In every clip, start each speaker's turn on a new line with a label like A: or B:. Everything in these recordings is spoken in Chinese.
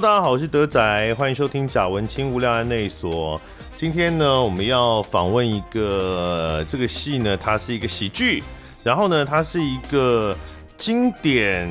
A: 大家好，我是德仔，欢迎收听贾文青无聊案内所。今天呢，我们要访问一个这个戏呢，它是一个喜剧，然后呢，它是一个经典，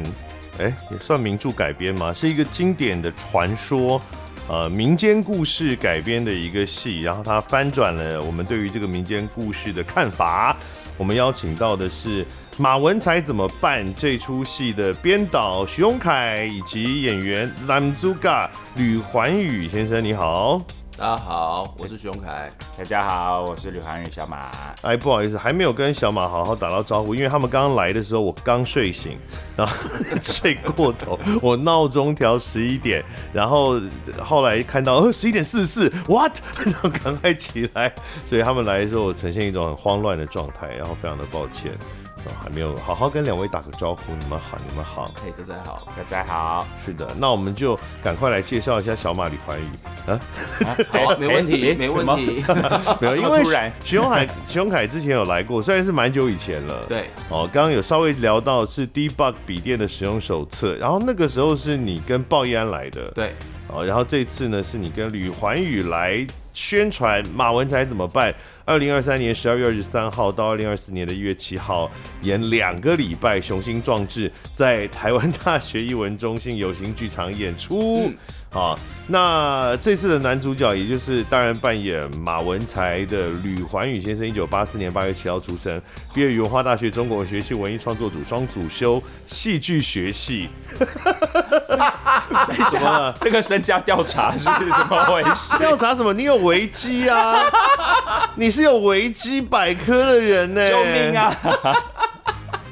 A: 哎，也算名著改编吗？是一个经典的传说，呃，民间故事改编的一个戏，然后它翻转了我们对于这个民间故事的看法。我们邀请到的是。马文才怎么办？这出戏的编导徐荣凯以及演员男主角吕环宇先生，你好。
B: 大家好，我是徐荣凯。
C: 大家好，我是吕环宇小马。
A: 哎，不好意思，还没有跟小马好好打到招呼，因为他们刚刚来的时候，我刚睡醒，然后睡过头，我闹钟调十一点，然后后来看到呃十一点四十四，what？然后赶快起来，所以他们来的时候，我呈现一种很慌乱的状态，然后非常的抱歉。还没有好好跟两位打个招呼，你们好，你们好，
B: 嘿，大家好，
C: 大家好，
A: 是的，那我们就赶快来介绍一下小马李环宇。啊，
B: 好，没问题，没问题，
A: 没有，因为徐永海，徐永凯之前有来过，虽然是蛮久以前了，
B: 对，
A: 哦，刚刚有稍微聊到是 Debug 笔电的使用手册，然后那个时候是你跟鲍易安来的，
B: 对，
A: 哦，然后这次呢是你跟吕环宇来宣传马文才怎么办。二零二三年十二月二十三号到二零二四年的一月七号，演两个礼拜，雄心壮志在台湾大学艺文中心有形剧场演出。嗯好，那这次的男主角，也就是当然扮演马文才的吕环宇先生，一九八四年八月七号出生，毕业于文化大学中国文学系文艺创作组，双主修戏剧学系。
C: 等一下，这个身家调查是 怎么回事？
A: 调查什么？你有维基啊？你是有维基百科的人呢？
C: 救命啊！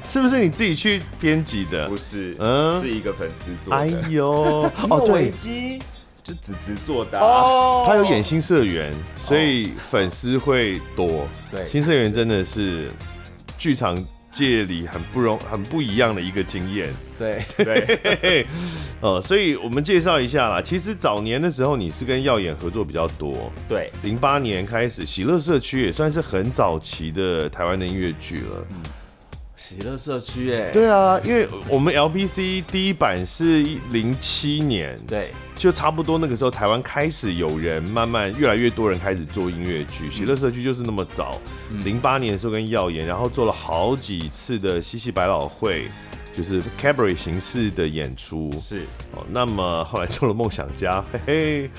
A: 是不是你自己去编辑的？
C: 不是，嗯，是一个粉丝做的。
A: 哎呦，哦，
C: 维基就子子做的哦。
A: 他有演新社员，所以粉丝会多。对，新社员真的是剧场界里很不容、很不一样的一个经验。
B: 对
A: 对，呃，所以我们介绍一下啦。其实早年的时候，你是跟耀眼合作比较多。
C: 对，
A: 零八年开始，喜乐社区也算是很早期的台湾的音乐剧了。嗯。
B: 喜乐社区，哎，
A: 对啊，因为我们 LPC 第一版是零七年，
B: 对，
A: 就差不多那个时候，台湾开始有人慢慢越来越多人开始做音乐剧。喜乐社区就是那么早，零八年的时候跟耀眼，然后做了好几次的西西百老汇，就是 cabaret 形式的演出。
C: 是
A: 哦，那么后来做了梦想家，嘿嘿。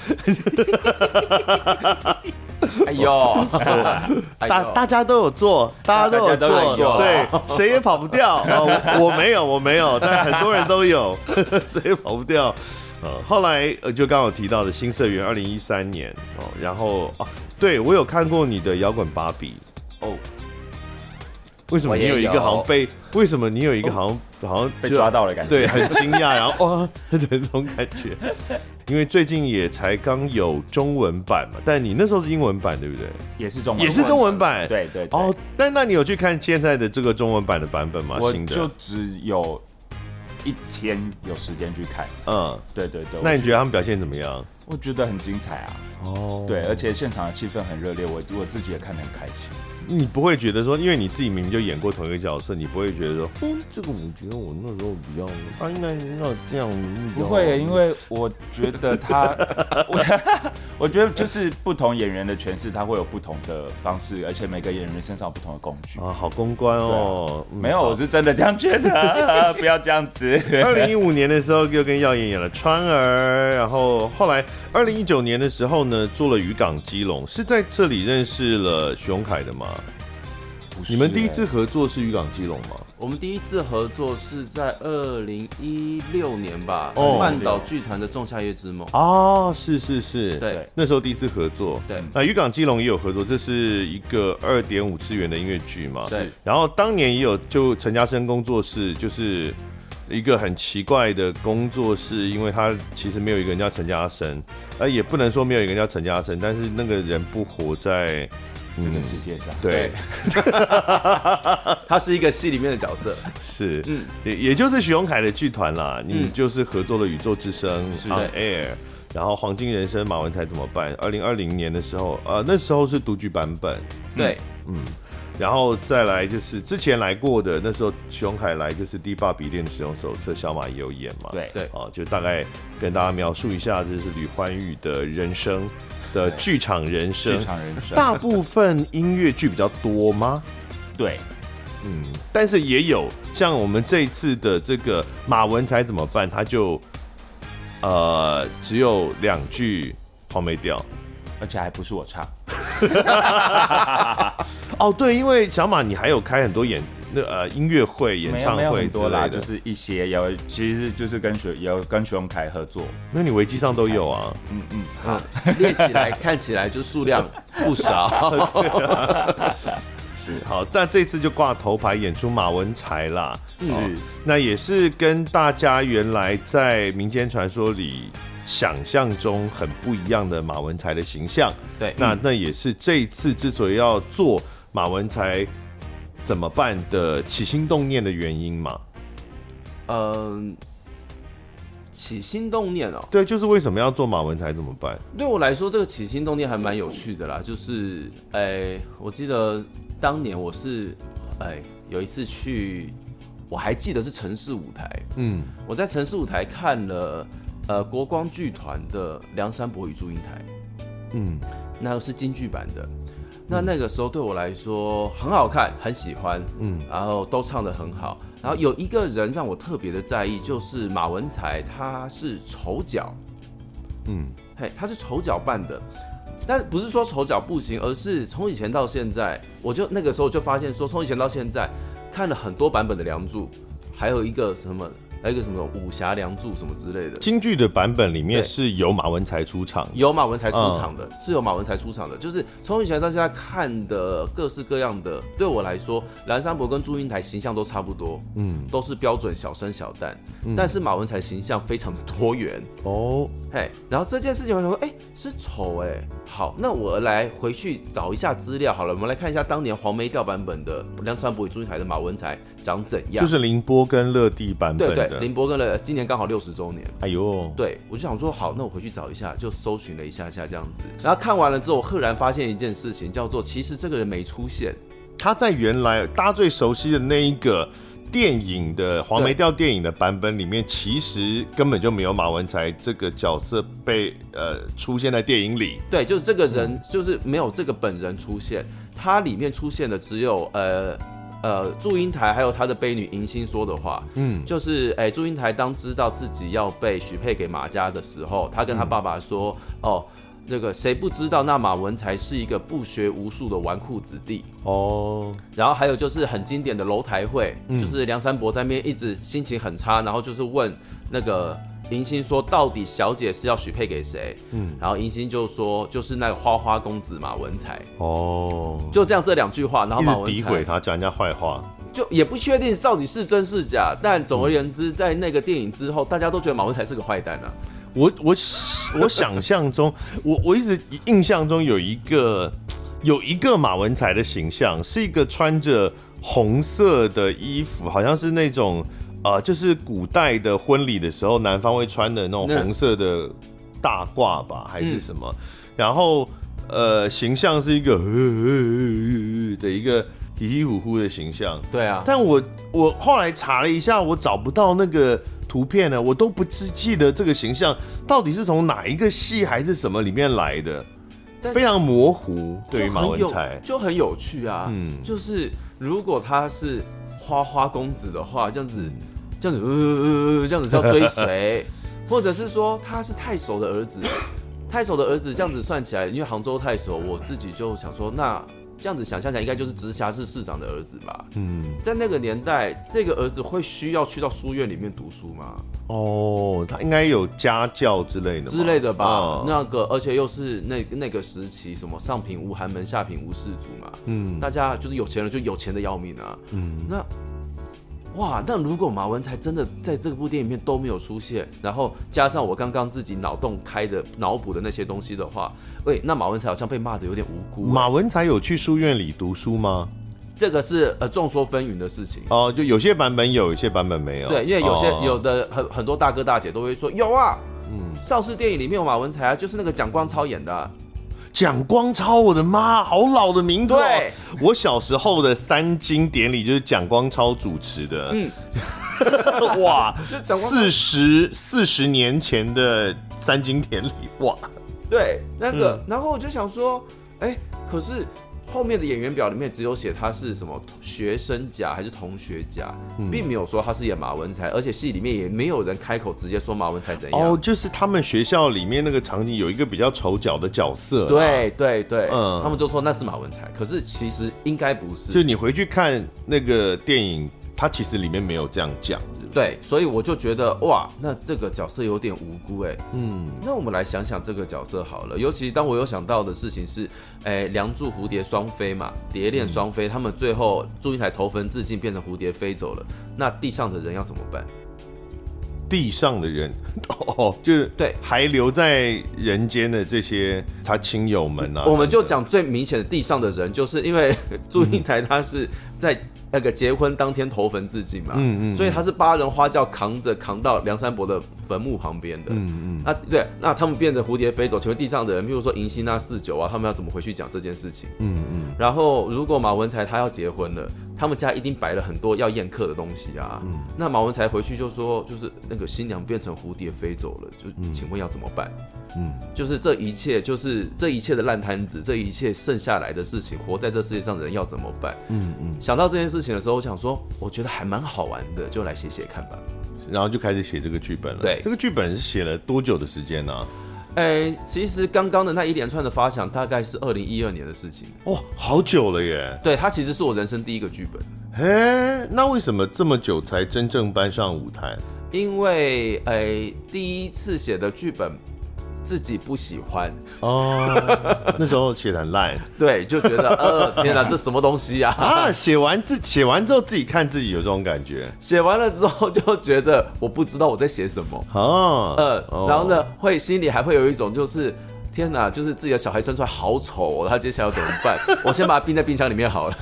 B: 哎呦，
A: 大大家都有做，大家都有做，有对，谁也跑不掉。我我没有，我没有，但很多人都有，谁也跑不掉。呃，后来呃，就刚好提到的新社员，二零一三年哦，然后哦，对我有看过你的摇滚芭比哦。为什么你有一个好像被？为什么你有一个好像好像
C: 被抓到了感觉？
A: 对，很惊讶，然后哇，的那种感觉。因为最近也才刚有中文版嘛，但你那时候是英文版，对不对？
C: 也是中文，
A: 也是中文版。
C: 对对对。
A: 哦，但那你有去看现在的这个中文版的版本吗？
C: 我就只有一天有时间去看。嗯，对对对。
A: 那你觉得他们表现怎么样？
C: 我觉得很精彩啊。哦。对，而且现场的气氛很热烈，我我自己也看得很开心。
A: 你不会觉得说，因为你自己明明就演过同一个角色，你不会觉得说，嗯，这个我觉得我那时候比较，他应该要这样。
C: 不会，因为我觉得他，我 我觉得就是不同演员的诠释，他会有不同的方式，而且每个演员身上有不同的工具
A: 啊。好公关哦，
C: 嗯、没有，我是真的这样觉得，不要这样子。
A: 二零一五年的时候，又跟耀眼演了川儿，然后后来二零一九年的时候呢，做了渔港基隆，是在这里认识了熊凯的吗？你们第一次合作是渔港基隆吗？
B: 我们第一次合作是在二零一六年吧，哦、曼岛剧团的《仲夏夜之梦》
A: 哦，是是是，
B: 对，
A: 那时候第一次合作，
B: 对，
A: 那渔港基隆也有合作，这是一个二点五次元的音乐剧嘛，
B: 对，
A: 然后当年也有就陈嘉生工作室，就是一个很奇怪的工作室，因为他其实没有一个人叫陈嘉生，呃，也不能说没有一个人叫陈嘉生，但是那个人不活在。
C: 这个世界上，
A: 对，
B: 他是一个戏里面的角色，
A: 是，嗯，也也就是徐荣凯的剧团啦，你就是合作了《宇宙之声》On Air，然后《黄金人生》马文才怎么办？二零二零年的时候，呃，那时候是独剧版本，
B: 对，嗯，
A: 然后再来就是之前来过的，那时候徐荣凯来就是《第八笔电使用手册》，小马也有演嘛。
C: 对。对，
A: 啊，就大概跟大家描述一下，这是吕欢玉的人生的剧场人生。
C: 剧场人生，
A: 大部分音乐剧比较多吗？
C: 对，
A: 嗯，但是也有像我们这一次的这个马文才怎么办？他就呃只有两句黄梅调，
C: 而且还不是我唱。
A: 哦，对，因为小马你还有开很多演那呃音乐会、演唱会
C: 多啦，就是一些有，其实就是跟学有跟徐荣凯合作，
A: 那你维基上都有啊，
B: 嗯嗯，啊，列起来看起来就数量不少。
A: 是好，但这次就挂头牌演出马文才啦。
C: 是，哦、
A: 那也是跟大家原来在民间传说里想象中很不一样的马文才的形象。
B: 对，
A: 那那也是这一次之所以要做马文才怎么办的起心动念的原因嘛？
B: 嗯。起心动念哦，
A: 对，就是为什么要做马文才怎么办？
B: 对我来说，这个起心动念还蛮有趣的啦。就是，哎、欸，我记得当年我是，哎、欸，有一次去，我还记得是城市舞台，嗯，我在城市舞台看了，呃，国光剧团的《梁山伯与祝英台》，嗯，那个是京剧版的。那那个时候对我来说很好看，很喜欢，嗯，然后都唱得很好。然后有一个人让我特别的在意，就是马文才，他是丑角，嗯，嘿，他是丑角扮的，但不是说丑角不行，而是从以前到现在，我就那个时候就发现说，从以前到现在看了很多版本的《梁祝》，还有一个什么。还有一个什么武侠梁祝什么之类的，
A: 京剧的版本里面是由马文才出场，
B: 有马文才出场的，嗯、是由马文才出场的。就是从以前到现在看的各式各样的，对我来说，梁山伯跟祝英台形象都差不多，嗯，都是标准小生小旦，嗯、但是马文才形象非常的多元。哦，嘿，然后这件事情我想说，哎、欸，是丑哎、欸，好，那我来回去找一下资料好了，我们来看一下当年黄梅调版本的梁山伯与祝英台的马文才长怎样，
A: 就是凌波跟乐蒂版本的。对对
B: 林波跟乐，今年刚好六十周年。
A: 哎呦，
B: 对，我就想说，好，那我回去找一下，就搜寻了一下下这样子。然后看完了之后，我赫然发现一件事情，叫做其实这个人没出现。
A: 他在原来大家最熟悉的那一个电影的黄梅调电影的版本里面，其实根本就没有马文才这个角色被呃出现在电影里。
B: 对，就是这个人，就是没有这个本人出现，他里面出现的只有呃。呃，祝英台还有他的悲女迎新说的话，嗯，就是，哎、欸，祝英台当知道自己要被许配给马家的时候，他跟他爸爸说，嗯、哦，那个谁不知道那马文才是一个不学无术的纨绔子弟哦。然后还有就是很经典的楼台会，嗯、就是梁山伯在那边一直心情很差，然后就是问那个。迎新说：“到底小姐是要许配给谁？”嗯，然后迎新就说：“就是那个花花公子马文才。”哦，就这样这两句话，然后马文才
A: 诋毁他，讲人家坏话，
B: 就也不确定到底是真是假。但总而言之，在那个电影之后，大家都觉得马文才是个坏蛋啊。
A: 我我我想象中，我我一直印象中有一个有一个马文才的形象，是一个穿着红色的衣服，好像是那种。啊、呃，就是古代的婚礼的时候，男方会穿的那种红色的大褂吧，还是什么？嗯、然后呃，形象是一个、的一个稀稀糊糊的形象。
B: 对啊，
A: 但我我后来查了一下，我找不到那个图片呢，我都不记记得这个形象到底是从哪一个戏还是什么里面来的，非常模糊。对于马文才
B: 就很有趣啊，嗯，就是如果他是花花公子的话，这样子。这样子，呃，这样子是要追谁？或者是说他是太守的儿子？太守的儿子这样子算起来，因为杭州太守，我自己就想说，那这样子想象起来，应该就是直辖市市长的儿子吧？嗯，在那个年代，这个儿子会需要去到书院里面读书吗？
A: 哦，他应该有家教之类的
B: 之类的吧？那个，而且又是那那个时期，什么上品无寒门，下品无士族嘛？嗯，大家就是有钱人就有钱的要命啊。嗯，那。哇，那如果马文才真的在这部电影里面都没有出现，然后加上我刚刚自己脑洞开的脑补的那些东西的话，喂，那马文才好像被骂的有点无辜。
A: 马文才有去书院里读书吗？
B: 这个是呃众说纷纭的事情
A: 哦，就有些版本有，有些版本没有。
B: 对，因为有些、哦、有的很很多大哥大姐都会说有啊，嗯，邵氏电影里面有马文才啊，就是那个蒋光超演的、啊。
A: 蒋光超，我的妈，好老的名字哦！
B: 对，
A: 我小时候的三金典礼就是蒋光超主持的。嗯，哇，四十四十年前的三金典礼，哇，
B: 对，那个，嗯、然后我就想说，哎、欸，可是。后面的演员表里面只有写他是什么学生甲还是同学甲，嗯、并没有说他是演马文才，而且戏里面也没有人开口直接说马文才怎样。
A: 哦，就是他们学校里面那个场景有一个比较丑角的角色。
B: 对对对，嗯，他们都说那是马文才，可是其实应该不是。
A: 就你回去看那个电影，他其实里面没有这样讲。
B: 对，所以我就觉得哇，那这个角色有点无辜哎。嗯，那我们来想想这个角色好了。尤其当我有想到的事情是，哎，梁祝蝴蝶双飞嘛，蝶恋双飞，嗯、他们最后祝英台投坟自尽，变成蝴蝶飞走了，那地上的人要怎么办？
A: 地上的人哦，就是对，还留在人间的这些他亲友们啊。
B: 我们就讲最明显的地上的人，就是因为 祝英台他是在。那个结婚当天投坟自尽嘛，嗯嗯，所以他是八人花轿扛着扛到梁山伯的坟墓旁边的，嗯嗯，那对，那他们变成蝴蝶飞走，请问地上的人，譬如说迎新那四九啊，他们要怎么回去讲这件事情？嗯嗯，然后如果马文才他要结婚了，他们家一定摆了很多要宴客的东西啊，嗯，那马文才回去就说，就是那个新娘变成蝴蝶飞走了，就请问要怎么办？嗯，就是这一切，就是这一切的烂摊子，这一切剩下来的事情，活在这世界上的人要怎么办？嗯嗯，想到这件事情的时候，我想说，我觉得还蛮好玩的，就来写写看吧。
A: 然后就开始写这个剧本了。
B: 对，
A: 这个剧本是写了多久的时间呢？
B: 哎、欸，其实刚刚的那一连串的发想，大概是二零一二年的事情。
A: 哦，好久了耶。
B: 对，它其实是我人生第一个剧本。
A: 哎，那为什么这么久才真正搬上舞台？
B: 因为哎、欸，第一次写的剧本。自己不喜欢哦，
A: 那时候写的很烂，
B: 对，就觉得呃，天哪，这什么东西啊？
A: 啊，写完自写完之后自己看自己有这种感觉，
B: 写完了之后就觉得我不知道我在写什么哦，呃，然后呢，会心里还会有一种就是天哪，就是自己的小孩生出来好丑，他接下来要怎么办？我先把它冰在冰箱里面好了。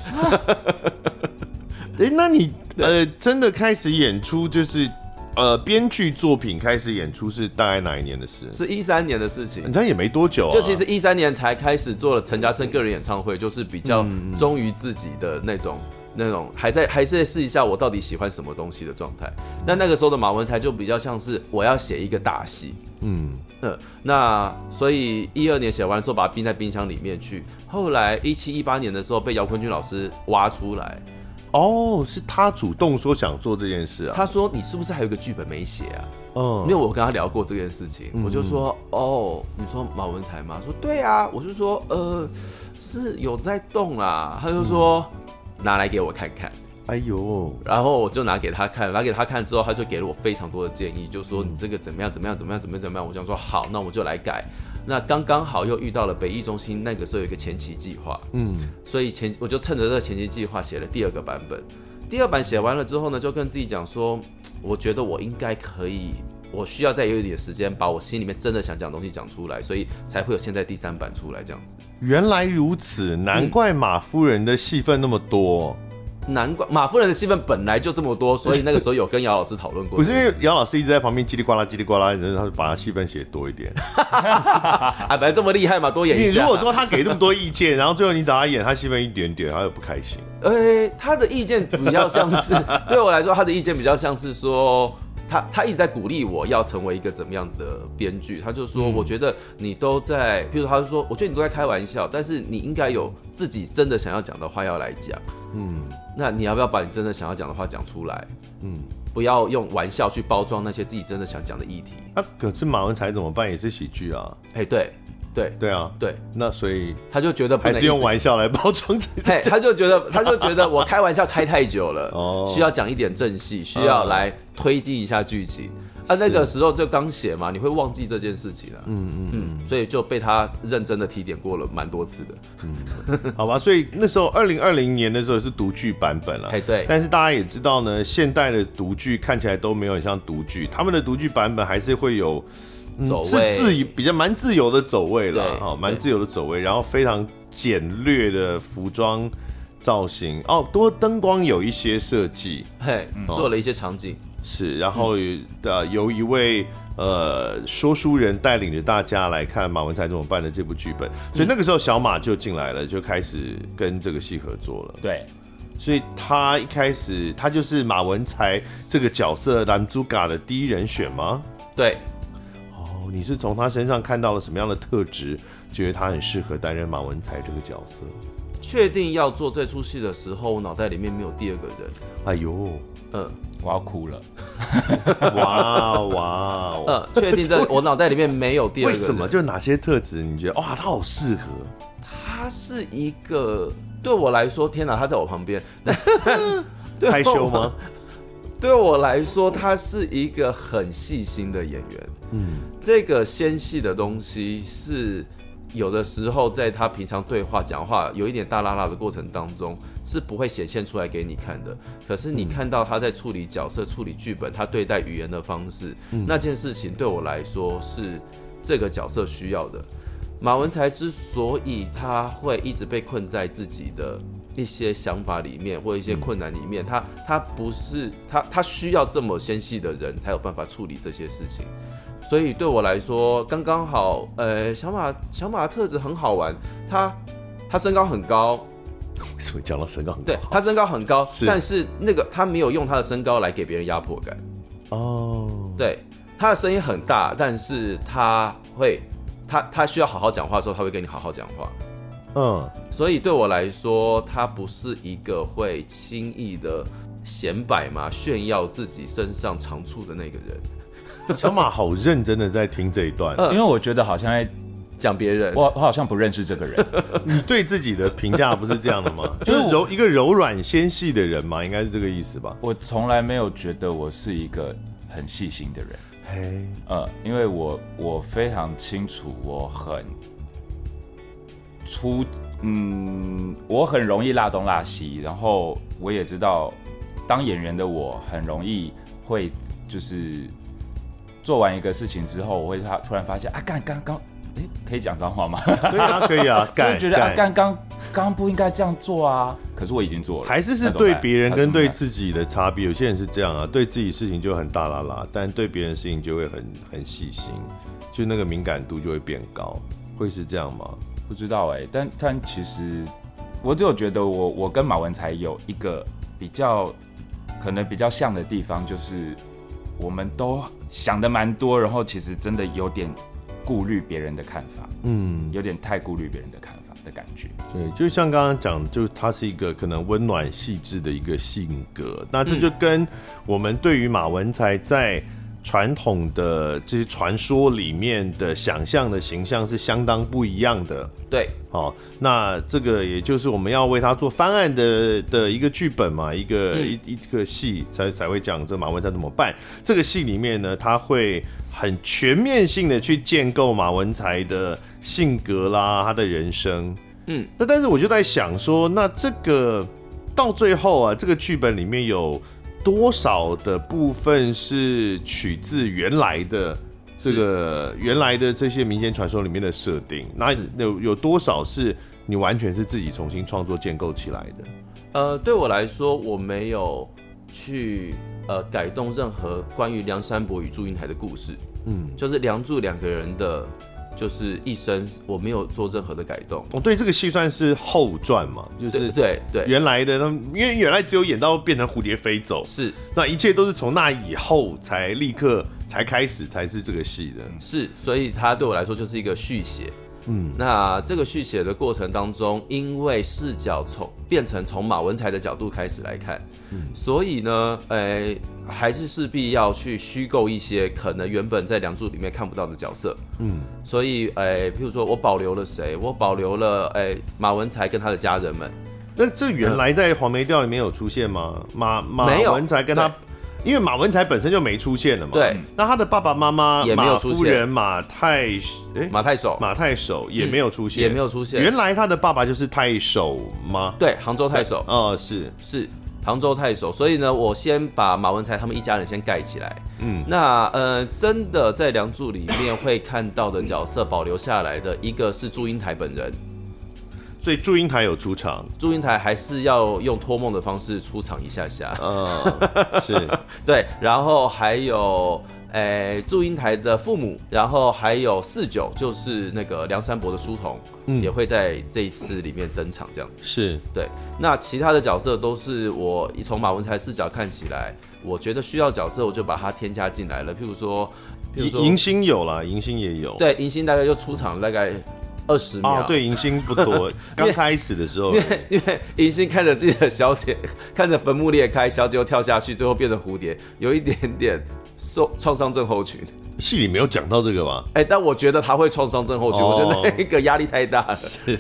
A: 哎，那你呃真的开始演出就是？呃，编剧作品开始演出是大概哪一年的事？
B: 是一三年的事情，
A: 你看也没多久啊。
B: 就其实一三年才开始做了陈嘉生个人演唱会，就是比较忠于自己的那种、嗯、那种，还在还是试一下我到底喜欢什么东西的状态。那那个时候的马文才就比较像是我要写一个大戏，嗯嗯，那所以一二年写完之后，把它冰在冰箱里面去。后来一七一八年的时候，被姚坤军老师挖出来。
A: 哦，是他主动说想做这件事啊？
B: 他说：“你是不是还有一个剧本没写啊？”嗯，因为我跟他聊过这件事情，嗯、我就说：“哦，你说马文才吗？”说：“对啊。”我就说：“呃，是有在动啦。”他就说：“嗯、拿来给我看看。”哎呦，然后我就拿给他看，拿给他看之后，他就给了我非常多的建议，就说：“你这个怎么样？怎么样？怎么样？怎么样？怎么样？”我想说：“好，那我就来改。”那刚刚好又遇到了北艺中心，那个时候有一个前期计划，嗯，所以前我就趁着这个前期计划写了第二个版本。第二版写完了之后呢，就跟自己讲说，我觉得我应该可以，我需要再有一点时间，把我心里面真的想讲的东西讲出来，所以才会有现在第三版出来这样子。
A: 原来如此，难怪马夫人的戏份那么多。嗯
B: 难怪马夫人的戏份本来就这么多，所以那个时候有跟姚老师讨论过。
A: 不是因为姚老师一直在旁边叽里呱啦叽里呱啦，然后他就把他戏份写多一点。啊，
B: 本来这么厉害嘛，多演一下。
A: 你如果说他给这么多意见，然后最后你找他演，他戏份一点点，他又不开心。
B: 呃、欸，他的意见比较像是对我来说，他的意见比较像是说，他他一直在鼓励我要成为一个怎么样的编剧。他就说，我觉得你都在，譬如他就说，我觉得你都在开玩笑，但是你应该有自己真的想要讲的话要来讲。嗯。那你要不要把你真的想要讲的话讲出来？嗯，不要用玩笑去包装那些自己真的想讲的议题。
A: 那、啊、可是马文才怎么办？也是喜剧啊。
B: 哎，对，对，
A: 对啊，
B: 对。
A: 那所以
B: 他就觉得
A: 还是用玩笑来包装自己。
B: 嘿，他就觉得他就觉得我开玩笑开太久了，哦，需要讲一点正戏，需要来推进一下剧情。啊，那个时候就刚写嘛，你会忘记这件事情了。嗯嗯嗯，所以就被他认真的提点过了蛮多次的。
A: 嗯，好吧，所以那时候二零二零年的时候是独剧版本了。
B: 哎，对。
A: 但是大家也知道呢，现代的独剧看起来都没有很像独剧，他们的独剧版本还是会有
B: 走位，
A: 是自比较蛮自由的走位了，哦，蛮自由的走位，然后非常简略的服装造型，哦，多灯光有一些设计，
B: 嘿，做了一些场景。
A: 是，然后呃，由一位呃说书人带领着大家来看马文才怎么办的这部剧本，所以那个时候小马就进来了，就开始跟这个戏合作了。
C: 对，
A: 所以他一开始他就是马文才这个角色男主角的第一人选吗？
B: 对。
A: 哦，你是从他身上看到了什么样的特质，觉得他很适合担任马文才这个角色？
B: 确定要做这出戏的时候，我脑袋里面没有第二个人。
A: 哎呦，
B: 嗯，
C: 我要哭了。
A: 哇 哇，
B: 嗯，确定在我脑袋里面没有第二个。
A: 为什么？就哪些特质你觉得哇，他好适合？
B: 他是一个对我来说，天哪，他在我旁边，
A: 害羞吗？
B: 对我来说，他是一个很细心的演员。嗯，这个纤细的东西是。有的时候，在他平常对话、讲话有一点大拉拉的过程当中，是不会显现出来给你看的。可是你看到他在处理角色、处理剧本，他对待语言的方式，那件事情对我来说是这个角色需要的。马文才之所以他会一直被困在自己的一些想法里面，或一些困难里面，他他不是他他需要这么纤细的人才有办法处理这些事情。所以对我来说，刚刚好。呃，小马小马的特质很好玩，他他身高很高。
A: 为什么讲到身高很高？
B: 对，他身高很高，是但是那个他没有用他的身高来给别人压迫感。
A: 哦，
B: 对，他的声音很大，但是他会，他他需要好好讲话的时候，他会跟你好好讲话。
A: 嗯，
B: 所以对我来说，他不是一个会轻易的显摆嘛，炫耀自己身上长处的那个人。
A: 小马好认真的在听这一段，
C: 因为我觉得好像在
B: 讲别人，
C: 我我好像不认识这个人。
A: 你对自己的评价不是这样的吗？就是柔一个柔软纤细的人嘛，应该是这个意思吧？
C: 我从来没有觉得我是一个很细心的人。
A: 嘿，
C: 呃，因为我我非常清楚，我很粗，嗯，我很容易拉东拉西，然后我也知道，当演员的我很容易会就是。做完一个事情之后，我会他突然发现啊，刚刚刚，哎，可以讲脏话吗？
A: 可以啊，可以啊，
C: 就觉得啊，刚刚刚不应该这样做啊，可是我已经做了。
A: 还是是对别人跟对自己的差别，有些人是这样啊，对自己事情就很大啦啦，但对别人事情就会很很细心，就那个敏感度就会变高，会是这样吗？
C: 不知道哎、欸，但但其实我只有觉得我我跟马文才有一个比较可能比较像的地方，就是我们都。想的蛮多，然后其实真的有点顾虑别人的看法，嗯，有点太顾虑别人的看法的感觉。
A: 对，就像刚刚讲，就他是一个可能温暖细致的一个性格，那这就跟我们对于马文才在。传统的这些传说里面的想象的形象是相当不一样的。
B: 对，
A: 好，那这个也就是我们要为他做翻案的的一个剧本嘛，一个、嗯、一一个戏才才会讲这马文才怎么办。这个戏里面呢，他会很全面性的去建构马文才的性格啦，他的人生。嗯，那但是我就在想说，那这个到最后啊，这个剧本里面有。多少的部分是取自原来的这个原来的这些民间传说里面的设定？那有有多少是你完全是自己重新创作建构起来的？
B: 呃，对我来说，我没有去呃改动任何关于梁山伯与祝英台的故事。嗯，就是梁祝两个人的。就是一生我没有做任何的改动。
A: 哦，对，这个戏算是后传嘛，就是
B: 对对
A: 原来的，因为原来只有演到变成蝴蝶飞走，
B: 是
A: 那一切都是从那以后才立刻才开始才是这个戏的，
B: 是，所以它对我来说就是一个续写。嗯，那这个续写的过程当中，因为视角从变成从马文才的角度开始来看，嗯，所以呢，诶、欸，还是势必要去虚构一些可能原本在《梁祝》里面看不到的角色，嗯，所以诶，譬、欸、如说我保留了谁？我保留了诶、欸，马文才跟他的家人们。
A: 那这原来在黄梅调里面有出现吗？马马文才跟他。因为马文才本身就没出现了嘛，
B: 对，
A: 那他的爸爸妈妈
B: 也没有出现，马夫人
A: 马太诶
B: 马太守
A: 马太守也没有出现，
B: 也没有出现。
A: 原来他的爸爸就是太守吗？
B: 对，杭州太守。
A: 哦，是
B: 是杭州太守。所以呢，我先把马文才他们一家人先盖起来。嗯，那呃，真的在《梁祝》里面会看到的角色保留下来的一个是祝英台本人。
A: 所以祝英台有出场，
B: 祝英台还是要用托梦的方式出场一下下。
A: 嗯，是
B: 对，然后还有哎祝英台的父母，然后还有四九，就是那个梁山伯的书童，嗯，也会在这一次里面登场，这样子
A: 是
B: 对。那其他的角色都是我从马文才视角看起来，我觉得需要角色，我就把它添加进来了。譬如说，譬如说
A: 迎新有了，迎新也有，
B: 对，迎新大概就出场大概。二十秒，
A: 哦，对，迎新不多，刚开始的时候，
B: 因为因为迎新看着自己的小姐，看着坟墓裂开，小姐又跳下去，最后变成蝴蝶，有一点点受创伤症候群。
A: 戏里没有讲到这个吧？
B: 哎，但我觉得他会创伤症候群，哦，我觉得那个压力太大了。是，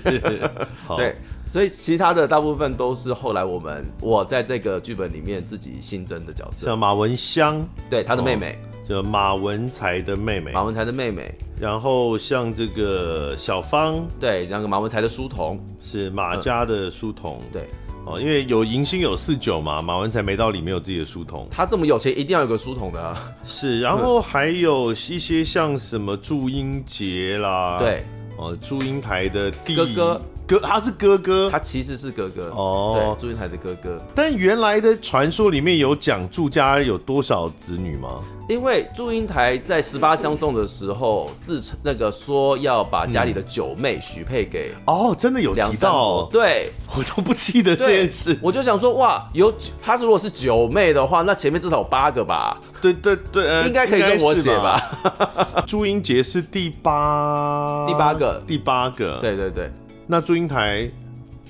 B: 对，所以其他的大部分都是后来我们我在这个剧本里面自己新增的角色，
A: 像马文香，
B: 对，他的妹妹。哦
A: 就马文才的妹妹，
B: 马文才的妹妹，
A: 然后像这个小芳，
B: 对，那个马文才的书童。
A: 是马家的书童，
B: 嗯、对，
A: 哦，因为有迎新有四九嘛，马文才没到里面有自己的书童，
B: 他这么有钱，一定要有个书童的、啊，
A: 是，然后还有一些像什么祝英杰啦，
B: 对，
A: 哦，祝英台的弟
B: 哥哥。
A: 哥，他是哥哥，
B: 他其实是哥哥
A: 哦，
B: 对，祝英台的哥哥。
A: 但原来的传说里面有讲祝家有多少子女吗？
B: 因为祝英台在十八相送的时候自称那个说要把家里的九妹许配给
A: 哦，真的有提到，
B: 对，
A: 我都不记得这件事。
B: 我就想说，哇，有他是如果是九妹的话，那前面至少有八个吧？
A: 对对对，呃、
B: 应该可以跟我写吧？
A: 祝英杰是第八，
B: 第八个，
A: 第八个，
B: 对对对。
A: 那祝英台，